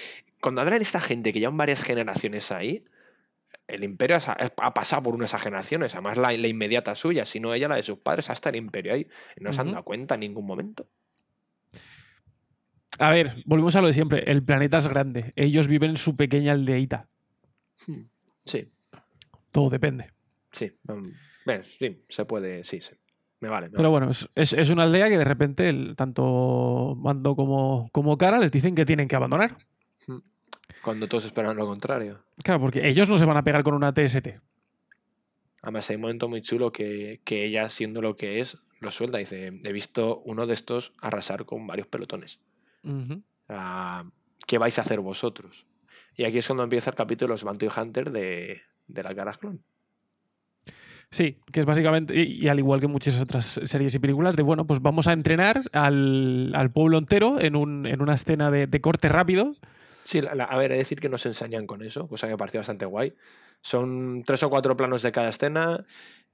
Cuando hablan esta gente que llevan varias generaciones ahí, el imperio ha, pasado por unas generaciones, además la, la inmediata suya, si no ella, la de sus padres, hasta el imperio ahí. No se han dado cuenta en ningún momento. A ver, volvemos a lo de siempre. El planeta es grande. Ellos viven en su pequeña aldeíta. Hmm, Sí, Todo depende. sí. mm, bueno, sí, se puede, sí, sí. Me vale. me Pero vale. bueno, es, es- es una aldea que de repente el- tanto Mando como, como Cara les dicen que tienen que abandonar. Cuando todos esperan lo contrario. Claro, porque ellos no se van a pegar con una TST. Además, hay un momento muy chulo que, que ella, siendo lo que es, lo suelta. Dice: He visto uno de estos arrasar con varios pelotones. ¿Qué vais a hacer vosotros? Y aquí es cuando empieza el capítulo de los Bounty Hunter de, de la Clon. Sí, que es básicamente, y, y al igual que muchas otras series y películas, de bueno, pues vamos a entrenar al, al pueblo entero en, un- en una escena de, de corte rápido. Sí, la- la- a ver, he de decir que nos ensañan con eso, cosa que me pareció bastante guay. Son tres o cuatro planos de cada escena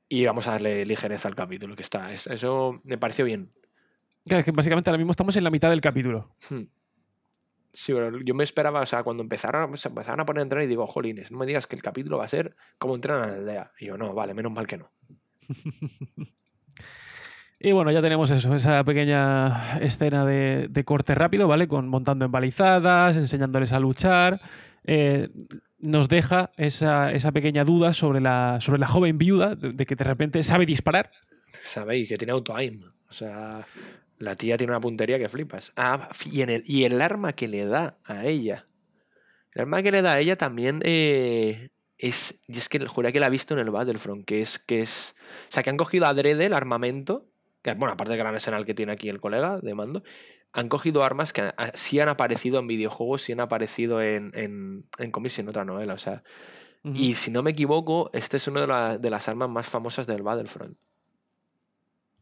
y vamos a darle ligereza al capítulo, que está. es- eso me pareció bien. Claro, es que básicamente ahora mismo estamos en la mitad del capítulo. Hmm. Sí, pero yo me esperaba, o sea, cuando empezaron, se empezaron a poner a entrenar y digo, jolines, no me digas que el capítulo va a ser como entrenan en la aldea. Y yo, no, vale, menos mal que no. Y bueno, ya tenemos eso, esa pequeña escena de, de corte rápido, ¿vale? Con montando embalizadas, enseñándoles a luchar. Eh, nos deja esa, esa pequeña duda sobre la, sobre la joven viuda, de, que de repente sabe disparar. Sabéis que tiene auto-aim. O sea, la tía tiene una puntería que flipas. Ah, y, el, y el arma que le da a ella. El arma que le da a ella también eh, es. Y es que juré que la he visto en el Battlefront, que es. que es O sea, que han cogido adrede el armamento. Que, bueno, aparte del gran arsenal que tiene aquí el colega de mando. Han cogido armas que ah, sí han aparecido en videojuegos, sí han aparecido en, en, en cómics y en otra novela. O sea, y si no me equivoco, este es una de, la- de las armas más famosas del Battlefront.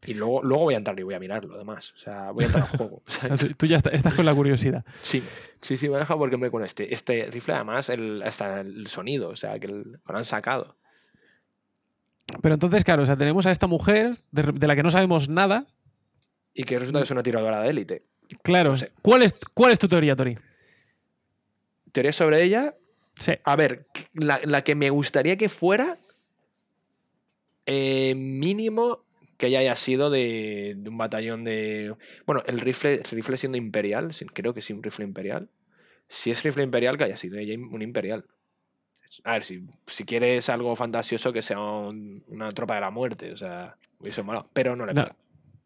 Y luego, luego voy a entrar y voy a mirarlo, además. O sea, voy a entrar al juego. O sea, O sea, tú- Tú ya está- estás con la curiosidad. sí, sí, sí, me deja porque me con este. Este rifle, además, el, hasta el sonido, o sea, que el- que lo han sacado. Pero entonces, claro, o sea, tenemos a esta mujer de, de la que no sabemos nada. Y que resulta que es una tiradora de élite. Claro. No sé. ¿Cuál, es, ¿Cuál es tu teoría, Tori? Teoría sobre ella. Sí. A ver, la, la que me gustaría que fuera. eh, mínimo que ella haya sido de, de un batallón de. Bueno, el rifle, el rifle siendo imperial, creo que sí, un rifle imperial. Si es rifle imperial, que haya sido ella un imperial. A ver, si, si quieres algo fantasioso, que sea un- una tropa de la muerte, o sea, hubiese molado. Pero no le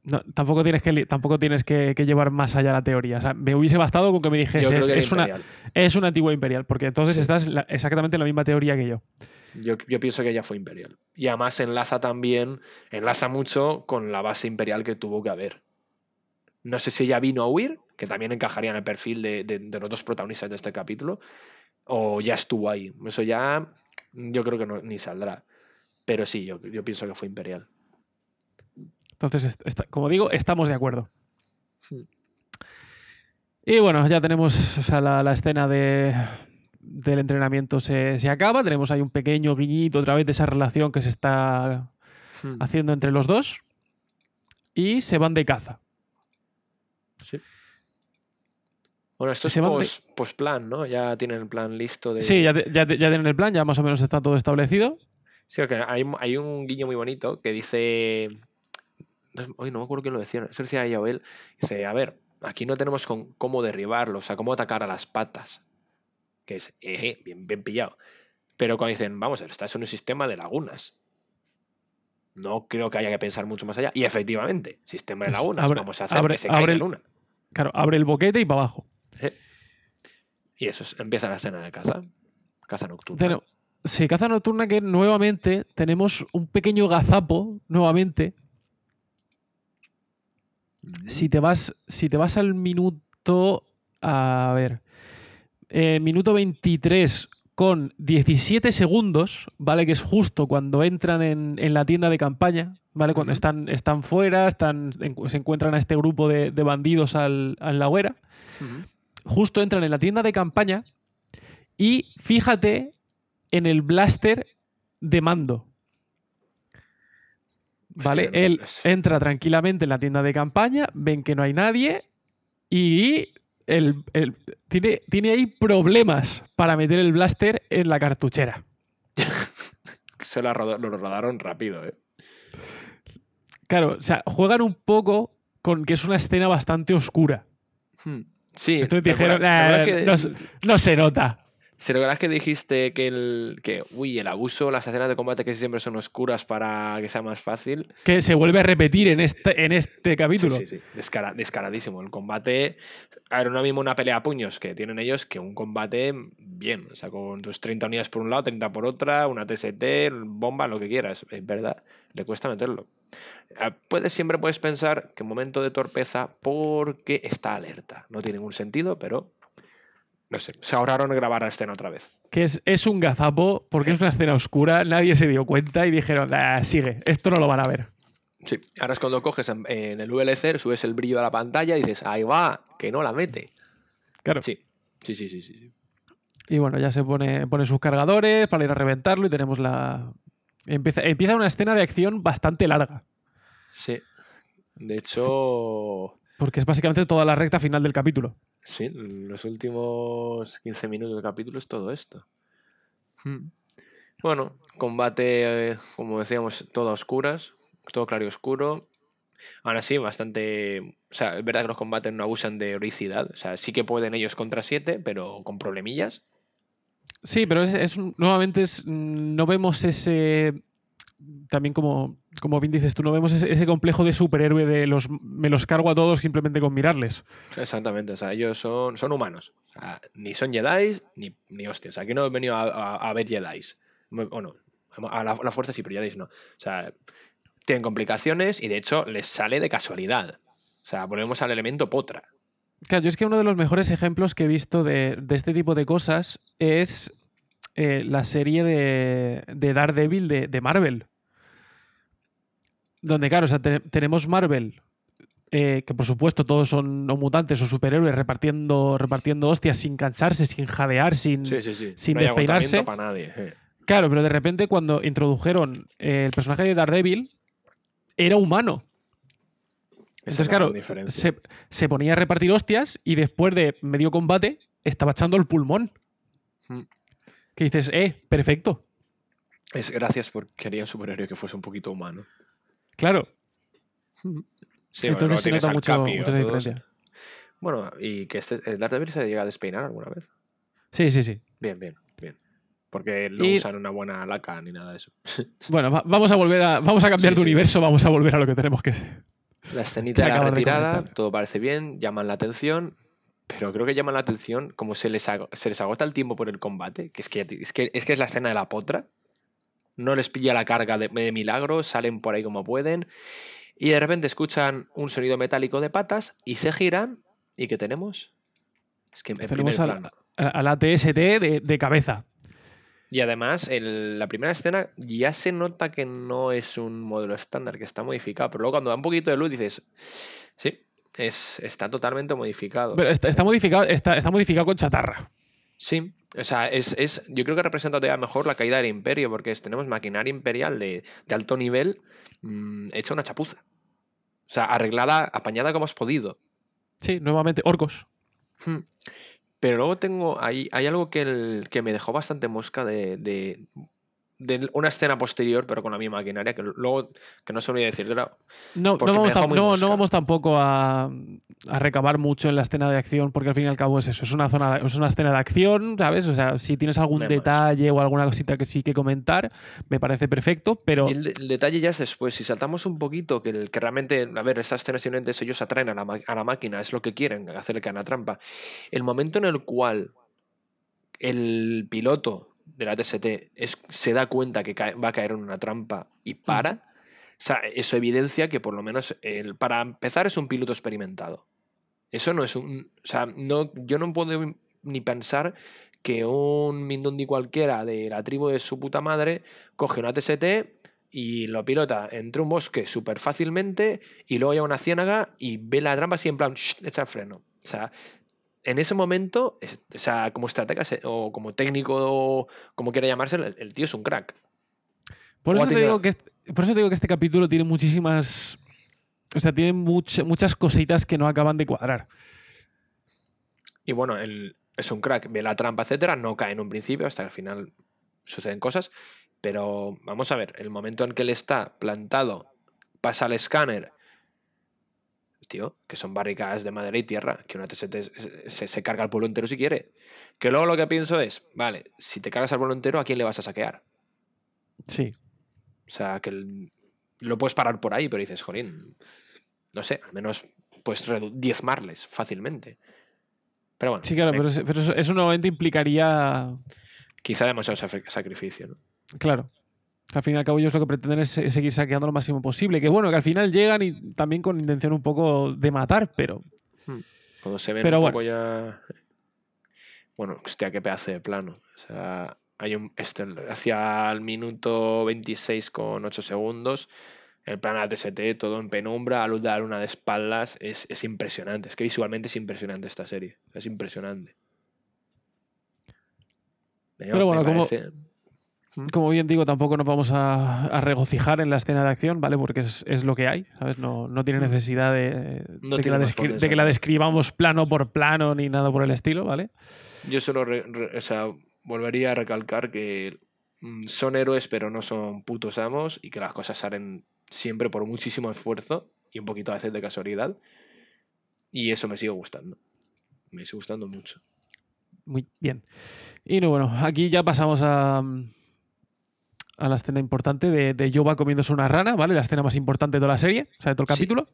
No, tampoco tienes, que, tampoco tienes que, que llevar más allá la teoría. O sea, me hubiese bastado con que me dijese es, una, es una antigua imperial, porque entonces Sí. estás la- exactamente en la misma teoría que yo. Yo, yo pienso que ella fue imperial. Y además enlaza también, enlaza mucho con la base imperial que tuvo que haber. No sé si ella vino a huir, que también encajaría en el perfil de, de- de los dos protagonistas de este capítulo, o ya estuvo ahí. Eso ya yo creo que no, ni saldrá. Pero sí, yo, yo pienso que fue imperial. Entonces, est- está- como digo, estamos de acuerdo. Hmm. Y bueno, ya tenemos o sea, la, la escena de, del entrenamiento se, se acaba. Tenemos ahí un pequeño guiñito otra vez de esa relación que se está Hmm. haciendo entre los dos. Y se van de caza. Sí. Bueno, esto es Se van de- pos- post-plan, ¿no? Ya tienen el plan listo de... Sí, ya, tienen el plan, ya más o menos está todo establecido. Sí, hay, un- hay un guiño muy bonito que dice. Hoy no me acuerdo quién lo decía, eso decía ella o él. Dice: A ver, aquí no tenemos con cómo derribarlo, o sea, cómo atacar a las patas. Que es, eh, bien, bien pillado. Pero cuando dicen, vamos, estás en un sistema de lagunas. No creo que haya que pensar mucho más allá. Y efectivamente, sistema de Pues lagunas, abre- vamos a hacer abre- que se caiga en el- una. Claro, abre el boquete y para abajo. Y eso, es- empieza la escena de caza. Caza nocturna. Pero, sí, caza nocturna que nuevamente tenemos un pequeño gazapo, nuevamente. Mm. Si te vas, si te vas al minuto. A ver. eh, minuto 23 con 17 segundos, ¿vale? Que es justo cuando entran en, en la tienda de campaña, ¿vale? Cuando están, están fuera, están, en- se encuentran a este grupo de, de bandidos al, a la hoguera. Justo entran en la tienda de campaña y fíjate en el blaster de mando. ¿Vale? Hostia, Él entra tranquilamente en la tienda de campaña, ven que no hay nadie y el- el- tiene, tiene ahí problemas para meter el blaster en la cartuchera. Se lo, rodaron rápido, ¿eh? Claro, o sea, juegan un poco con que es una escena bastante oscura. Sí. Entonces ¿te dijeron, acuerdas- te "Ah, acuerdas que- no, se- no se nota. ¿Se recuerdas que dijiste que el que uy, el abuso, las escenas de combate que siempre son oscuras para que sea más fácil? Que se vuelve a repetir en este, en este Sí, capítulo. sí, sí. Descara- descaradísimo. El combate. A ver, no mismo una pelea a puños que tienen ellos que un combate bien. O sea, con tus 30 unidades por un lado, 30 por otra, una TST, bomba, lo que quieras. Es verdad. Le cuesta meterlo. Ah, Puedes, siempre puedes pensar que momento de torpeza porque está alerta. No tiene ningún sentido, pero. No sé. Se ahorraron grabar la escena otra vez. Que es, es un gazapo porque es una escena oscura, nadie se dio cuenta y dijeron, "Ah, sigue, esto no lo van a ver. Sí, ahora es cuando coges en, en el VLC, subes el brillo a la pantalla y dices, ahí va, que no la mete. Claro. Sí, sí, sí, sí. sí, sí. Y bueno, ya se pone, pone sus cargadores para ir a reventarlo y tenemos la. Empieza, empieza una escena de acción bastante larga. Sí. De hecho, Porque es básicamente toda la recta final del capítulo. sí, los últimos 15 minutos del capítulo es todo esto. Hmm. Bueno, combate, eh, como decíamos, todo a oscuras, todo claro y oscuro. Aún así, bastante. O sea, es verdad que los combates no abusan de heroicidad. O sea, sí que pueden ellos contra 7, pero con problemillas. Sí, pero es, es nuevamente es, mm, no vemos ese. También como, como bien dices tú, no vemos ese, ese complejo de superhéroe de los me los cargo a todos simplemente con mirarles. Exactamente, o sea, ellos son, son humanos. O sea, ni son Jedi ni, ni hostias. Aquí no he venido a, a- a ver Jedi. O no, a la, a la fuerza sí, pero Jedi no. O sea, tienen complicaciones y de hecho les sale de casualidad. O sea, volvemos al elemento potra. Claro, yo es que uno de los mejores ejemplos que he visto de, de este tipo de cosas es eh, la serie de, de Daredevil de, de Marvel. Donde, claro, o sea, te- tenemos Marvel, eh, que por supuesto todos son o mutantes o superhéroes repartiendo, repartiendo hostias sin cansarse, sin jadear, sin. Sí, sí, sí. sin no despeinarse. para nadie. eh. Claro, pero de repente cuando introdujeron el personaje de Daredevil, era humano. Esa Entonces, claro, se, se ponía a repartir hostias y después de medio combate estaba echando el pulmón. Mm. Que dices, eh, perfecto. Es gracias porque quería un superhéroe que fuese un poquito humano. Claro. Sí, Entonces se nota mucho, Capi o mucho la todos. diferencia. Bueno, y que este, el Daredevil se llega a despeinar alguna vez. Sí, sí, sí. Bien, bien, bien. Porque no Y- usan una buena laca ni nada de eso. Bueno, va- vamos a volver a. Vamos a cambiar Sí, de sí. universo, vamos a volver a lo que tenemos que ser. La escenita de la de retirada, todo parece bien, llaman la atención, pero creo que llaman la atención como se les, ago- se les agota el tiempo por el combate, que es que, es que es que es la escena de la potra. No les pilla la carga de, de milagro, salen por ahí como pueden, y de repente escuchan un sonido metálico de patas y se giran. ¿Y qué tenemos? Es que Tenemos al, al ATST de, de cabeza. Y además, en la primera escena ya se nota que no es un modelo estándar, que está modificado. Pero luego cuando da un poquito de luz dices, sí, es, está totalmente modificado. Pero está, está modificado, está, está modificado con chatarra. Sí, o sea, es, es- yo creo que representa todavía mejor la caída del imperio, porque es- tenemos maquinaria imperial de, de alto nivel mm, hecha una chapuza. O sea, arreglada, apañada como has podido. Sí, nuevamente, orcos. Hmm. Pero luego tengo, hay, hay algo que, el- que me dejó bastante mosca de, de, de una escena posterior, pero con la misma maquinaria, que luego, que no se olvide decir, No, no, vamos, no- vamos tampoco a, a recabar mucho en la escena de acción, porque al fin y al cabo es eso, es una, zona, es una escena de acción, ¿sabes? O sea, si tienes algún No hay más. detalle o alguna cosita que sí que comentar, me parece perfecto, pero el, de- el detalle ya es después. Si saltamos un poquito, que, el, que realmente, a ver, estas escenas simplemente ellos atraen a la, a la máquina, es lo que quieren, hacer que haga trampa. El momento en el cual el piloto de la TST es, se da cuenta que cae- va a caer en una trampa y para, o sea, eso evidencia que por lo menos, el, para empezar, es un piloto experimentado. Eso no es un. O sea, no, yo no puedo ni pensar que un Mindundi cualquiera de la tribu de su puta madre coge una TST y lo pilota entre un bosque súper fácilmente y luego llega a una ciénaga y ve la trampa así en plan, "Shh", echa el freno. O sea, en ese momento, o sea, como estratega o como técnico o como quiera llamarse, el, el tío es un crack. Por eso, te digo que, est- por eso te digo que este capítulo tiene muchísimas. O sea, tiene much- muchas cositas que no acaban de cuadrar. Y bueno, él es un crack, ve la trampa, etcétera, no cae en un principio, hasta que al final suceden cosas. Pero vamos a ver, el momento en que él está plantado, pasa al escáner, tío, que son barricadas de madera y tierra, que una se, se- se carga al pueblo entero si quiere. Que luego lo que pienso es, vale, si te cargas al pueblo entero, ¿a quién le vas a saquear? Sí. O sea, que el- lo puedes parar por ahí, pero dices, jolín, no sé, al menos puedes redu- diezmarles fácilmente. Pero bueno, Sí, claro, me- pero, es- pero eso, eso nuevamente implicaría. quizá demasiado sacrificio, ¿no? Claro. Al fin y al cabo, ellos lo que pretenden es se- seguir saqueando lo máximo posible. Que bueno, que al final llegan y también con intención un poco de matar, pero. Cuando se ven Pero un bueno. poco ya. Bueno, hostia, qué pedazo de plano. O sea, hay un. Este, hacia el minuto 26 con 8 segundos. El plano de TST, todo en penumbra, a luz de la luna de espaldas. Es, es impresionante. Es que visualmente es impresionante esta serie. Es impresionante. Pero me bueno, como- parece- Como bien digo, tampoco nos vamos a, a regocijar en la escena de acción, ¿vale? Porque es, es lo que hay, ¿sabes? No, no tiene necesidad de. No de que, la de que describamos plano por plano ni nada por el estilo, ¿vale? Yo solo re- re- o sea, volvería a recalcar que mm, son héroes, pero no son putos amos y que las cosas salen siempre por muchísimo esfuerzo y un poquito a veces de casualidad. Y eso me sigue gustando. Me sigue gustando mucho. Muy bien. Y no, bueno, aquí ya pasamos a, a la escena importante de, de Yoba comiéndose una rana, ¿vale? La escena más importante de toda la serie, o sea, de todo el capítulo.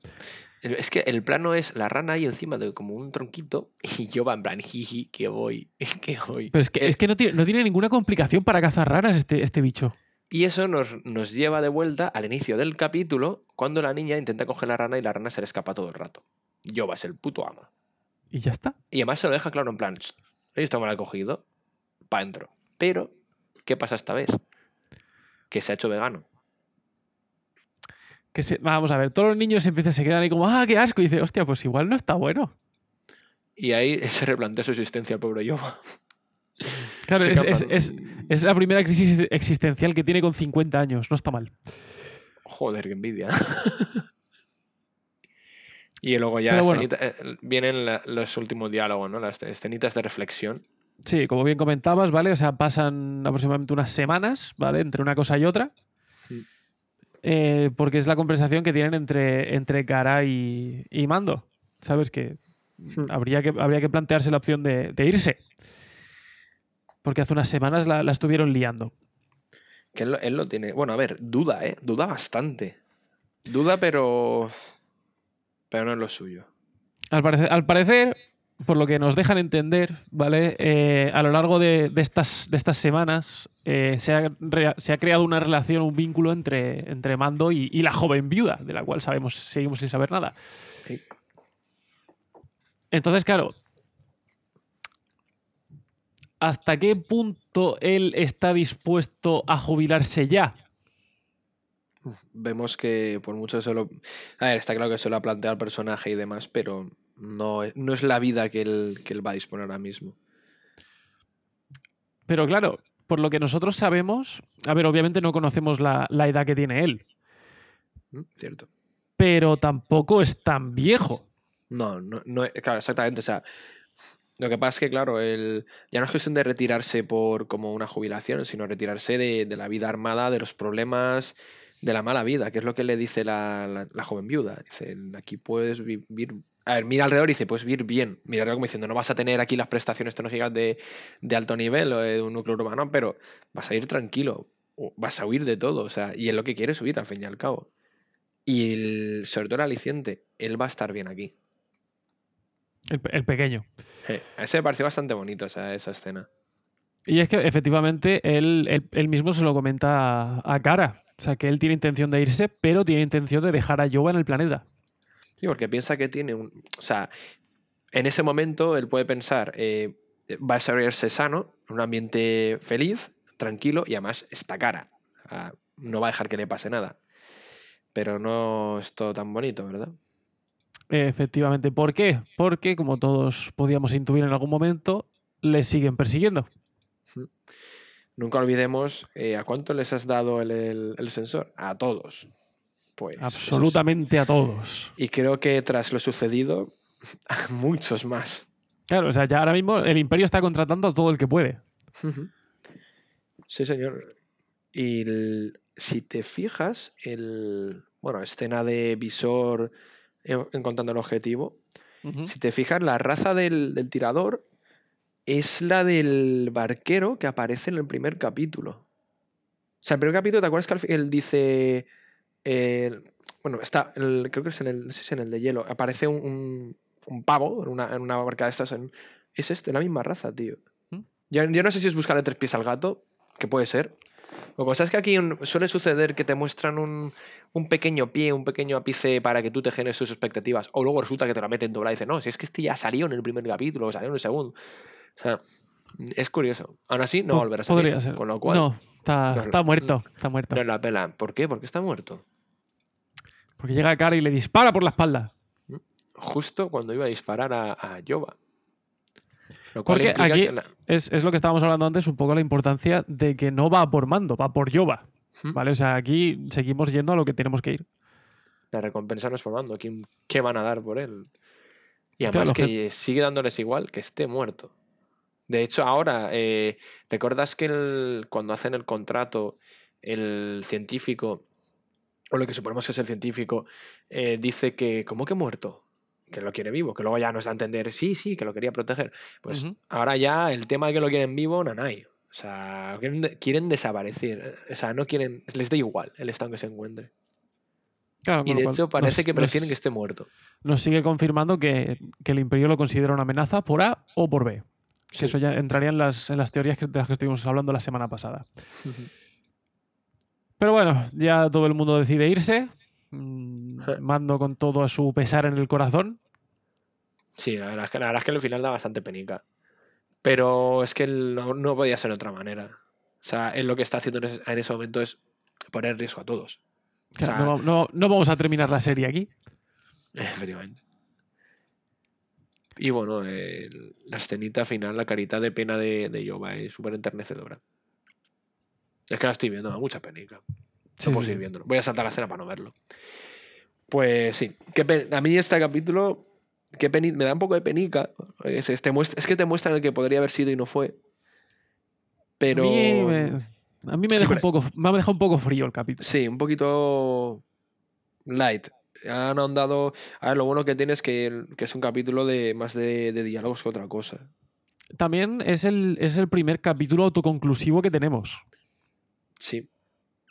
Es que el plano es la rana ahí encima de como un tronquito y yo va en plan, jiji, que voy, que voy. Pero es que, Eh, es que no, tiene, no tiene ninguna complicación para cazar ranas este, este bicho. Y eso nos, nos lleva de vuelta al inicio del capítulo, cuando la niña intenta coger la rana y la rana se le escapa todo el rato. Yoba es el puto ama. Y ya está. Y además se lo deja claro en plan, "Ch, esto me lo he cogido, pa' dentro. Pero, ¿qué pasa esta vez? Que se ha hecho vegano. Que se- vamos a ver, todos los niños empiezan, se quedan ahí como, ¡ah, qué asco! Y dice, hostia, pues igual no está bueno. Y ahí se replantea su existencia el pobre Yoba. Claro, es, es- es- es la primera crisis existencial que tiene con 50 años, no está mal. Joder, qué envidia. y luego ya Pero bueno. escenita- eh, vienen la- los últimos diálogos, ¿no? Las escenitas de reflexión. Sí, como bien comentabas, ¿vale? O sea, pasan aproximadamente unas semanas, ¿vale? Entre una cosa y otra. Sí. Eh, porque es la conversación que tienen entre, entre Cara y, y Mando. ¿Sabes? Que Hmm. habría que, habría que plantearse la opción de, de irse. Porque hace unas semanas la, la estuvieron liando. Que él, lo- él lo tiene. Bueno, a ver, duda, ¿eh? Duda bastante. Duda, pero. Pero no es lo suyo. Al parecer, al parecer, por lo que nos dejan entender, ¿vale? Eh, a lo largo de, de estas, de estas semanas eh, se, ha rea- se ha creado una relación, un vínculo entre, entre Mando y, y la joven viuda, de la cual sabemos, seguimos sin saber nada. Entonces, claro, ¿hasta qué punto él está dispuesto a jubilarse ya? Vemos que por mucho se lo. A ver, está claro que se lo ha planteado el personaje y demás, pero no, es- no es la vida que él, que él va a disponer ahora mismo. Pero claro, por lo que nosotros sabemos, a ver, obviamente no conocemos la, la edad que tiene él, ¿Mm? Cierto. pero tampoco es tan viejo. No, no, no, claro, exactamente. O sea, lo que pasa es que, claro, el, ya no es cuestión de retirarse por como una jubilación, sino retirarse de, de la vida armada, de los problemas, de la mala vida, que es lo que le dice la, la- la joven viuda. Dice, aquí puedes vivir. A ver, mira alrededor y dice, puedes vivir bien. Mira alrededor como diciendo, no vas a tener aquí las prestaciones tecnológicas de, de alto nivel o de un núcleo urbano, pero vas a ir tranquilo. o Vas a huir de todo. O sea, y es lo que quiere subir al fin y al cabo. Y el, sobre todo el aliciente, él va a estar bien aquí. El, pe- el pequeño. Eh, a ese me pareció bastante bonito esa, esa escena. Y es que efectivamente él, él- él mismo se lo comenta a, Cara. O sea, que él tiene intención de irse, pero tiene intención de dejar a Yoba en el planeta. Sí, porque piensa que tiene un. O sea, en ese momento él puede pensar, eh, va a desarrollarse sano, en un ambiente feliz, tranquilo y además está cara. Ah, no va a dejar que le pase nada. Pero no es todo tan bonito, ¿verdad? Efectivamente. ¿Por qué? Porque, como todos podíamos intuir en algún momento, le siguen persiguiendo. Nunca olvidemos eh, a cuánto les has dado el, el- el sensor. A todos. Pues. Absolutamente a todos. Y creo que tras lo sucedido, a muchos más. Claro, o sea, ya ahora mismo el imperio está contratando a todo el que puede. Sí, señor. Y el- si te fijas, el. Bueno, escena de visor en- encontrando el objetivo. Si te fijas, la raza del, del tirador es la del barquero que aparece en el primer capítulo. O sea, el primer capítulo, ¿te acuerdas que él dice. Eh, bueno, está. el- creo que es en el. No sé si en el de hielo. Aparece un, un- un pavo en una, en una barca de estas. en- es este, la misma raza, tío. ¿Mm? Yo, yo no sé si es buscarle tres pies al gato, que puede ser. Lo que pasa es que aquí un- suele suceder que te muestran un, un pequeño pie, un pequeño ápice para que tú te generes tus expectativas. O luego resulta que te la meten doblada y dices, no, si es que este ya salió en el primer capítulo, o salió en el segundo. O sea, es curioso. Aún así, no volverá a salir. Podría ser. Con lo cual, No, está, no- está muerto. Está muerto. no la pela. ¿Por qué? Porque está muerto. Porque llega cara y le dispara por la espalda. Justo cuando iba a disparar a, a Yoba. Lo cual Porque aquí- la- Es, es lo que estábamos hablando antes, un poco la importancia de que no va por mando, va por Yoba. ¿Mm? ¿Vale? O sea, aquí seguimos yendo a lo que tenemos que ir. la recompensa no es por mando. ¿Quién- ¿Qué van a dar por él? Y además que sigue dándoles igual que esté muerto. De hecho, ahora, eh, ¿recuerdas que el- cuando hacen el contrato, el científico, o lo que suponemos que es el científico, eh, dice que, ¿cómo que muerto? Que lo quiere vivo, que luego ya nos da a entender, sí, sí, que lo quería proteger. Pues ahora ya el tema de que lo quieren vivo, nanay. O sea, quieren, de- quieren desaparecer. O sea, no quieren, les da igual el estado en que se encuentre. Claro, Y de hecho parece nos- que prefieren nos- que esté muerto. nos sigue confirmando que, que el imperio lo considera una amenaza por A o por B. Sí. eso ya entraría en las, en las teorías que- de las que estuvimos hablando la semana pasada. Pero bueno, ya todo el mundo decide irse. Mm. Mando con todo a su pesar en el corazón. Sí, la verdad, es que, la verdad es que el final da bastante penica. Pero es que no, no podía ser de otra manera. O sea, él lo que está haciendo en ese, en ese momento es poner riesgo a todos. O sea, no, no- no vamos a terminar la serie aquí. Efectivamente. Y bueno, la escenita final, la carita de pena de, de Yoba es súper enternecedora. Es que la estoy viendo, me da mucha penica. No Sí, puedo sí, seguir viéndolo. Voy a saltar la escena para no verlo. Pues sí. qué a mí este capítulo qué peni- me da un poco de penica. Es, es- te muestra- es que te muestran el que podría haber sido y no fue. Pero. A mí me, a mí me deja un poco, me ha dejado un poco frío el capítulo. Sí, un poquito light. Han ahondado. A ver, lo bueno que tiene es que es un capítulo de más de, de diálogos que otra cosa. También es el, es el primer capítulo autoconclusivo que tenemos. Sí.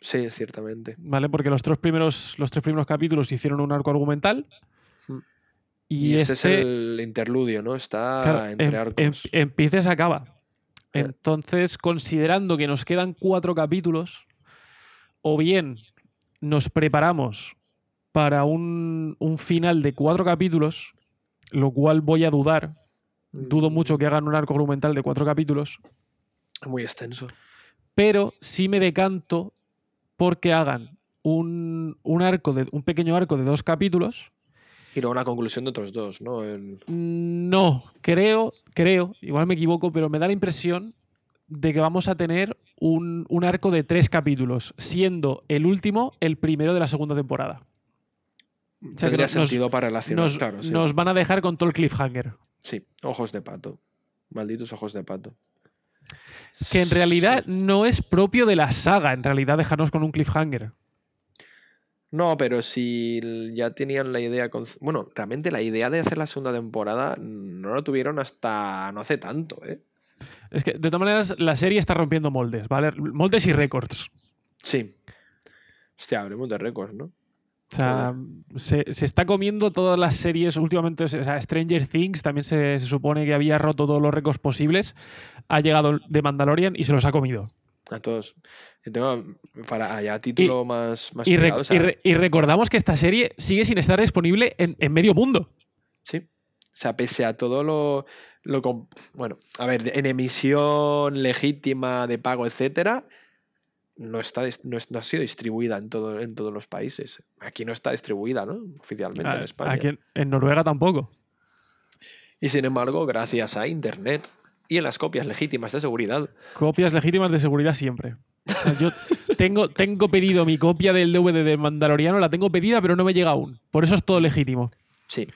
Sí, ciertamente. ¿Vale? Porque los tres primeros, los tres primeros capítulos hicieron un arco argumental. Mm. Y, Y, este, este, es el interludio, ¿no? Está claro, entre em- arcos. em- empieza y se acaba. Eh. Entonces, considerando que nos quedan cuatro capítulos, o bien nos preparamos para un, un final de cuatro capítulos, lo cual voy a dudar. Dudo Mm, mucho que hagan un arco argumental de cuatro capítulos, Muy extenso. Pero sí me decanto porque hagan un, un arco de un pequeño arco de dos capítulos. Y luego la conclusión de otros dos, ¿no? El- No, creo, creo, igual me equivoco, pero me da la impresión de que vamos a tener un, un arco de tres capítulos, siendo el último el primero de la segunda temporada. sea, Tendría nos- sentido para relacionar, Nos, claro. Sí. nos van a dejar con todo el cliffhanger. Sí, ojos de pato. Malditos ojos de pato. Que en realidad no es propio de la saga, en realidad dejarnos con un cliffhanger. No, pero si ya tenían la idea. con- Bueno, realmente la idea de hacer la segunda temporada no lo tuvieron hasta no hace tanto, ¿eh? Es que, de todas maneras, la serie está rompiendo moldes, ¿vale? Moldes y récords. Sí. Hostia, hablemos de récords, ¿no? O sea, se, se está comiendo todas las series últimamente. O sea, Stranger Things también se, se supone que había roto todos los récords posibles. Ha llegado de Mandalorian y se los ha comido. A todos. Y tengo para allá título más, más Y, o sea, y re- y recordamos que esta serie sigue sin estar disponible en, en medio mundo. Sí. O sea, pese a todo lo, lo bueno, a ver, en emisión legítima de pago, etcétera, no está no, ha sido distribuida en todo en todos los países. Aquí no está distribuida, ¿no? Oficialmente en A- España. Aquí en, en Noruega tampoco. Y sin embargo, gracias a internet y en las copias legítimas de seguridad, Copias legítimas de seguridad siempre. O sea, yo tengo, tengo pedido mi copia del DVD de Mandaloriano, la tengo pedida, pero no me llega aún. Por eso es todo legítimo. sí.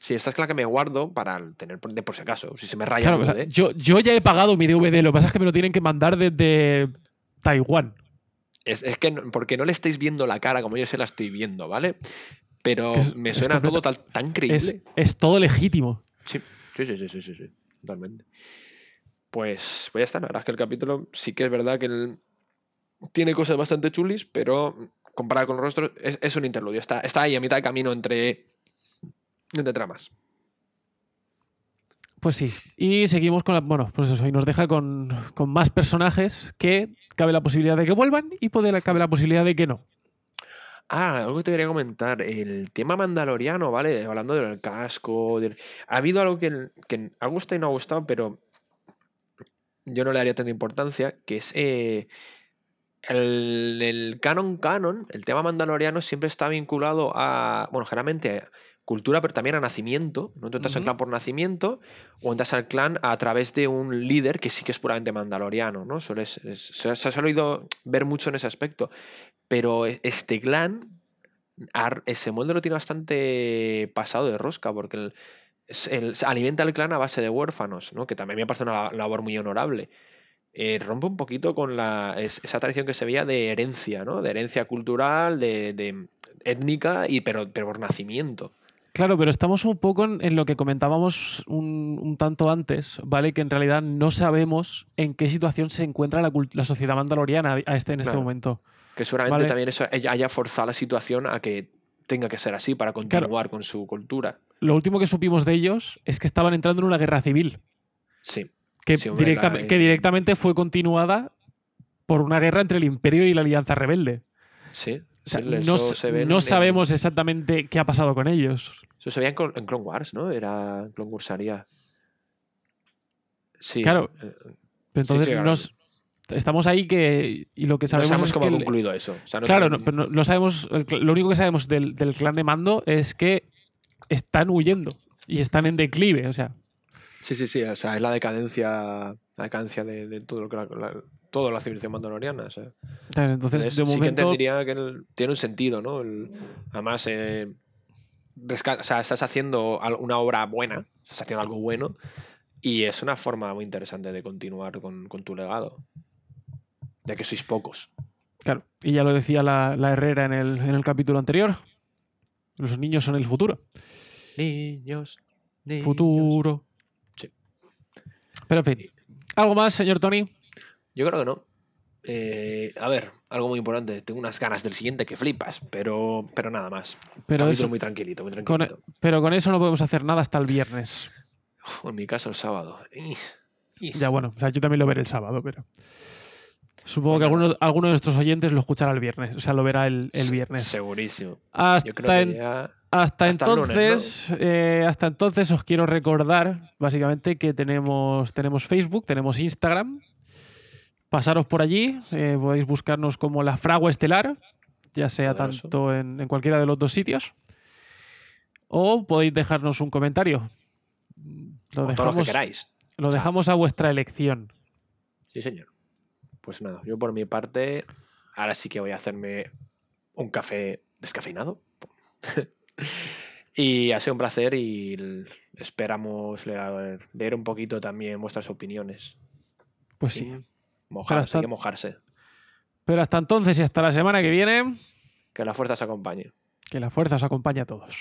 Sí, esta es la que me guardo para tener de por si acaso. Si se me raya Claro, el o sea, DVD. yo, yo ya he pagado mi DVD, lo que pasa es que me lo tienen que mandar desde Taiwán. Es, es que no- porque no le estáis viendo la cara como yo se la estoy viendo, ¿vale? Pero Es- me suena todo tan Es, creíble. es todo legítimo. Sí, sí, sí, sí, sí, sí, sí, totalmente. Pues, pues ya está, la verdad es que el capítulo sí que es verdad que el- tiene cosas bastante chulis, pero comparado con los rostros es, es un interludio. Está, está ahí a mitad de camino entre, entre tramas. Pues sí. Y seguimos con la. Bueno, pues eso. Y nos deja con, con más personajes que cabe la posibilidad de que vuelvan y puede, cabe la posibilidad de que no. Ah, algo que te quería comentar. El tema mandaloriano, ¿vale? Hablando del casco. Ha habido algo que, que ha gustado y no ha gustado, pero yo no le daría tanta importancia, que es eh, el, el canon canon, el tema mandaloriano siempre está vinculado a, bueno, generalmente cultura, pero también a nacimiento. ¿no? Tú entras al clan por nacimiento o entras al clan a través de un líder que sí que es puramente mandaloriano, ¿no? Es- se, se ha solido ver mucho en ese aspecto. Pero e- este clan, ese molde lo tiene bastante pasado de rosca, porque el- el- alimenta el clan a base de huérfanos, ¿no? que también me parece una la- labor muy honorable. Eh, rompe un poquito con la, es- esa tradición que se veía de herencia, ¿no? de herencia cultural, de, de étnica, y, pero, pero por nacimiento. Claro, pero estamos un poco en, en lo que comentábamos un, un tanto antes, ¿vale? Que en realidad no sabemos en qué situación se encuentra la, sociedad mandaloriana a este, en este Claro. momento. Que seguramente Vale. también eso haya forzado la situación a que tenga que ser así para continuar con su cultura. Lo último que supimos de ellos es que estaban entrando en una guerra civil, Sí. que, Sí, hombre, directa- la- que directamente fue continuada por una guerra entre el Imperio y la Alianza Rebelde. Sí, O sea, sí, no, se en- sabemos exactamente qué ha pasado con ellos. Eso se veía en, Clon- en Clone Wars, ¿no? Era Clone Wars haría. Sí. Claro, eh, Pero entonces sí, claro. nos- estamos ahí que y lo que no sabemos, sabemos es cómo que ha el- concluido eso. O sea, no claro, no, pero no, sabemos. Lo único que sabemos del, del clan de mando es que están huyendo y están en declive. O sea, Sí, sí, sí. O sea, es la decadencia, la decadencia de, de todo lo que la, la- toda la civilización mandaloriana. O sea, entonces Entonces, de sí que entendería que el- tiene un sentido, ¿no? El- además, eh, resca- o sea, estás haciendo una obra buena, estás haciendo algo bueno, y es una forma muy interesante de continuar con, con tu legado. Ya que sois pocos. Claro, y ya lo decía la, la Herrera en el, en el capítulo anterior. Los niños son el futuro. Niños, niños. Futuro. Sí. Pero en fin. ¿Algo más, señor Tony? Yo creo que no. Eh, a ver, algo muy importante. Tengo unas ganas del siguiente que flipas, pero, pero nada más. Pero, eso- muy tranquilito, muy con, tranquilito. pero con eso no podemos hacer nada hasta el viernes. En mi caso, el sábado. Ya bueno, o sea, yo también lo veré el sábado, pero. Supongo que alguno, alguno de nuestros oyentes lo escuchará el viernes. O sea, lo verá el, viernes. Segurísimo. Hasta, Yo creo que en- ya. hasta, hasta el lunes, entonces, eh, hasta entonces os quiero recordar, básicamente, que tenemos, tenemos Facebook, tenemos Instagram. Pasaros por allí, eh, podéis buscarnos como la Fragua Estelar, ya sea Poderoso. tanto en, en cualquiera de los dos sitios. O podéis dejarnos un comentario. Lo o todo lo que dejamos, queráis. lo O sea, dejamos a vuestra elección. Sí, señor. Pues nada, yo por mi parte, ahora sí que voy a hacerme un café descafeinado. y ha sido un placer y esperamos leer, leer un poquito también vuestras opiniones. Pues sí. Mojarse, hasta- hay que mojarse. Pero hasta entonces y hasta la semana que viene, Que la fuerza os acompañe. que la fuerza os acompañe a todos.